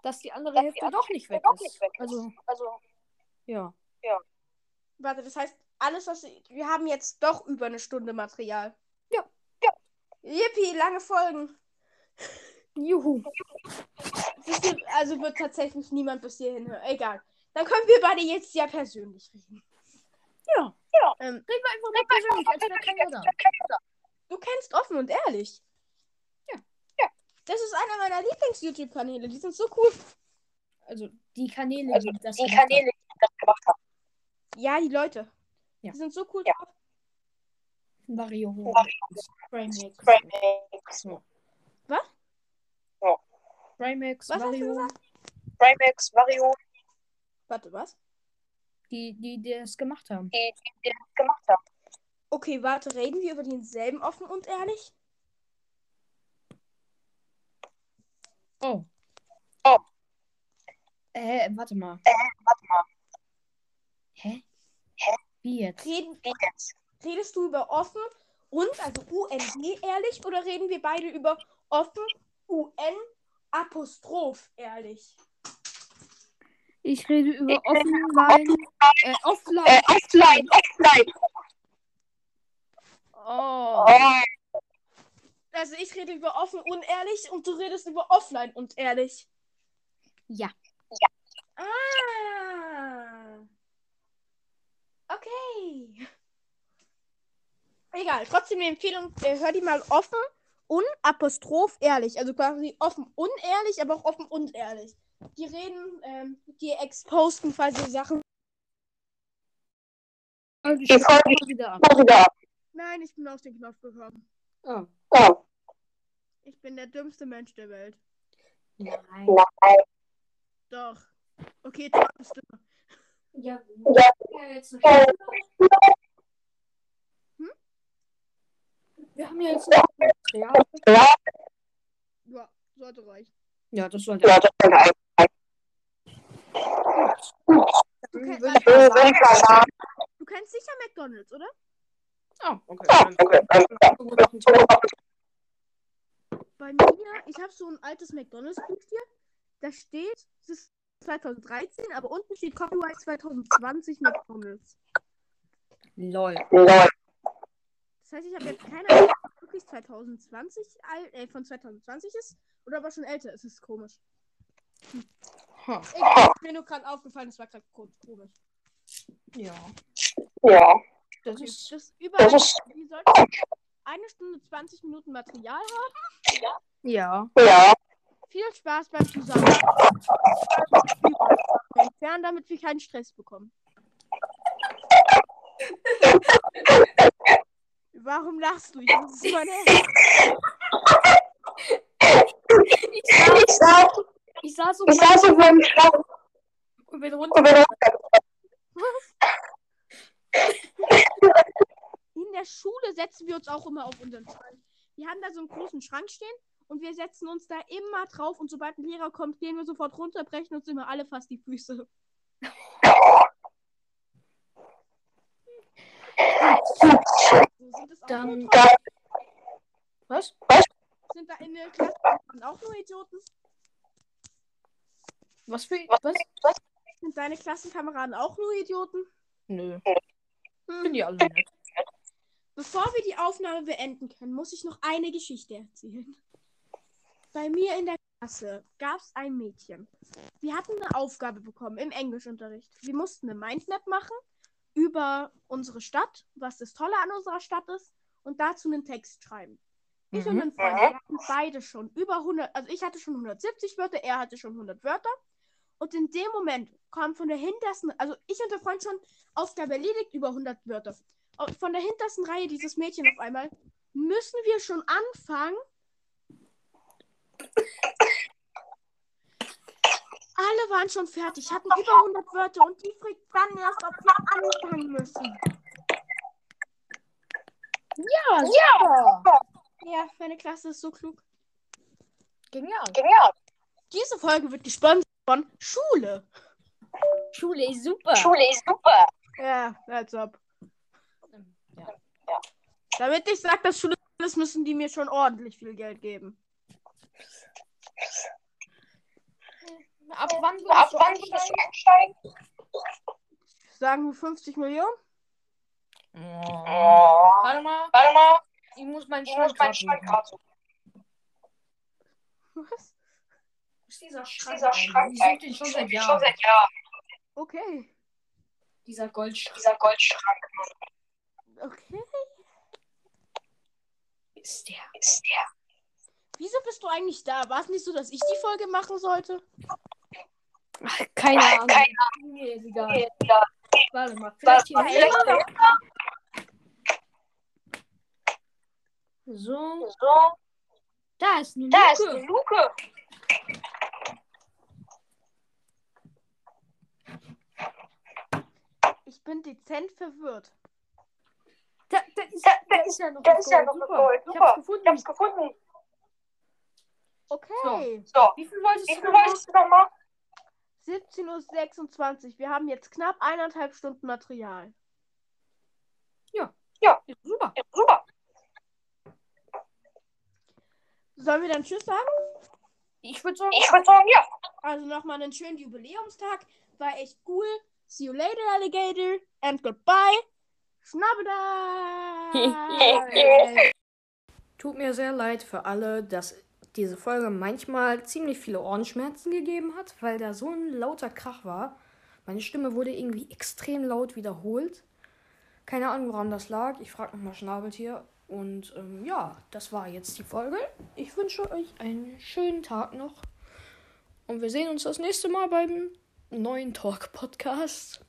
dass die andere Hälfte doch nicht weg ist. Also, Also, ja. Warte, das heißt, alles, was. Wir haben jetzt doch über eine Stunde Material. Ja. Ja. Yippie, lange Folgen. Juhu. *laughs* Also wird tatsächlich niemand bis hierhin hören. Egal. Dann können wir beide jetzt ja persönlich reden. Ja. Ähm, Reden wir einfach mal persönlich, als wäre keiner da. du kennst offen und ehrlich. Ja. Ja. Das ist einer meiner Lieblings-YouTube-Kanäle. Die sind so cool. Also, die Kanäle, Also, die das die. Kanäle, die das gemacht haben. Ja, die Leute. Ja. Die sind so cool Ja. drauf. Mario. Spraymax. Spraymax. Spraymax, Was gesagt? Spraymax, Mario, Warte, was? Die, die, die das gemacht haben. die, die das gemacht haben. Okay, warte, reden wir über denselben offen und ehrlich? Oh. Oh. Äh, warte mal. Warte mal, Hä? Hä? Wie jetzt? Reden, wie jetzt? redest du über offen und, also UND ehrlich, oder reden wir beide über offen, UN, Apostroph ehrlich? Ich rede über offline. Äh, offline. Äh, offline, offline. Oh. Oh, Also ich rede über offen unehrlich und du redest über offline und ehrlich. Ja. Ah. Okay. Egal, trotzdem eine Empfehlung, äh, hör die mal offen und Apostroph ehrlich. Also quasi offen unehrlich, aber auch offen und ehrlich. Die reden, ähm, die exposten quasi Sachen. Also, ich Folge mal wieder ab. wieder ab. Nein, ich bin auf den Knopf gekommen. Oh. Oh, Ich bin der dümmste Mensch der Welt. Nein. nein. Doch. Okay, du bist dümmer. Ja, Ja, ja, jetzt noch. äh, Wir haben ja jetzt noch. Ja, Ja, sollte reichen. Ja, das sollte. ja, das kann ein. Du, kenn, du kennst sicher McDonalds, oder? Oh, okay. Bei mir, ich habe so ein altes McDonalds-Buch hier. Da steht, es ist 2013, aber unten steht Copyright 2020 McDonalds. Lol. Lol. Das heißt, ich habe jetzt keine Ahnung, ob es wirklich 2020 al- äh, von 2020 ist oder aber schon älter ist. Das ist komisch. Ha. Egal, ist mir nur gerade aufgefallen, das war gerade komisch. Ja. Ja, Das ist. das überall, das ist. wir sollten eine Stunde 20 Minuten Material haben. Ja. Ja, Viel Spaß beim Zusammen. Entfernen, damit wir keinen Stress bekommen. *laughs* Warum lachst du? Ich muss es meine *laughs* Ich saß, ich sag, ich saß so ich saß auf meinem Schlaf und bin runter. und bin In der Schule setzen wir uns auch immer auf unseren Schrank. Wir haben da so einen großen Schrank stehen und wir setzen uns da immer drauf und sobald ein Lehrer kommt, gehen wir sofort runter, brechen uns immer alle fast die Füße. So sind es auch Dann- nur Was? Sind da in der Klasse auch nur Idioten? Was für. Was? Sind deine Klassenkameraden auch nur Idioten? Nö. Hm. Sind die alle nett. Bevor wir die Aufnahme beenden können, muss ich noch eine Geschichte erzählen. Bei mir in der Klasse gab es ein Mädchen. Wir hatten eine Aufgabe bekommen im Englischunterricht. Wir mussten eine Mindmap machen über unsere Stadt, was das Tolle an unserer Stadt ist, und dazu einen Text schreiben. Ich und Mhm. mein Freund, wir hatten beide schon über 100, also ich hatte schon 170 Wörter, er hatte schon 100 Wörter. Und in dem Moment kam von der hintersten, also ich und der Freund schon, Aufgabe erledigt, über 100 Wörter. Von der hintersten Reihe dieses Mädchen auf einmal, müssen wir schon anfangen? Waren schon fertig, hatten über 100 Wörter und die fragt dann erst, ob wir anfangen müssen. Ja, ja. Ja, meine Klasse ist so klug. Genial. genial. Diese Folge wird gesponsert von Schule. Schule ist super. Schule ist super. Ja, als ob. Ja. Damit ich sage, dass Schule ist, müssen die mir schon ordentlich viel Geld geben. *laughs* Ab wann würdest Ab du wann du einsteigen? einsteigen? Sagen wir 50 Millionen? Oh. Warte mal, Warte mal, ich muss meinen Schrank. Was? Ist dieser Schrank? Dieser Schrank Ich suche den schon seit Schon Jahren. seit Jahren. Okay. Dieser Goldschrank Dieser Goldschrank Okay. ist der. ist der. Wieso bist du eigentlich da? War es nicht so, dass ich die Folge machen sollte? Ach, keine Ahnung. keine Mir ist egal. Okay, ja. Warte mal. Vielleicht hier Vielleicht So, So, da ist eine da ist Luke. eine Luke. Ich bin dezent verwirrt. Da, da, ist, Da- da, da ist ja noch Da das ist ja Gold. noch ein Super. Gold. Ich Super. hab's gefunden. Ich hab's gefunden. Okay. So, Wie viel wolltest wie du viel noch? wolltest du nochmal? 17.26 Uhr. Wir haben jetzt knapp eineinhalb Stunden Material. Ja, super. Ja, super. Sollen wir dann Tschüss sagen? Ich würde sagen, Ich würde sagen, ja. Also nochmal einen schönen Jubiläumstag. War echt cool. See you later, Alligator. And goodbye. Schnabbeda. *laughs* *laughs* Tut mir sehr leid für alle, dass diese Folge manchmal ziemlich viele Ohrenschmerzen gegeben hat, weil da so ein lauter Krach war. Meine Stimme wurde irgendwie extrem laut wiederholt. Keine Ahnung, woran das lag. Ich frage nochmal Schnabeltier. Und ähm, ja, das war jetzt die Folge. Ich wünsche euch einen schönen Tag noch. Und wir sehen uns das nächste Mal beim neuen Talk-Podcast.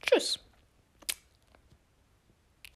Tschüss.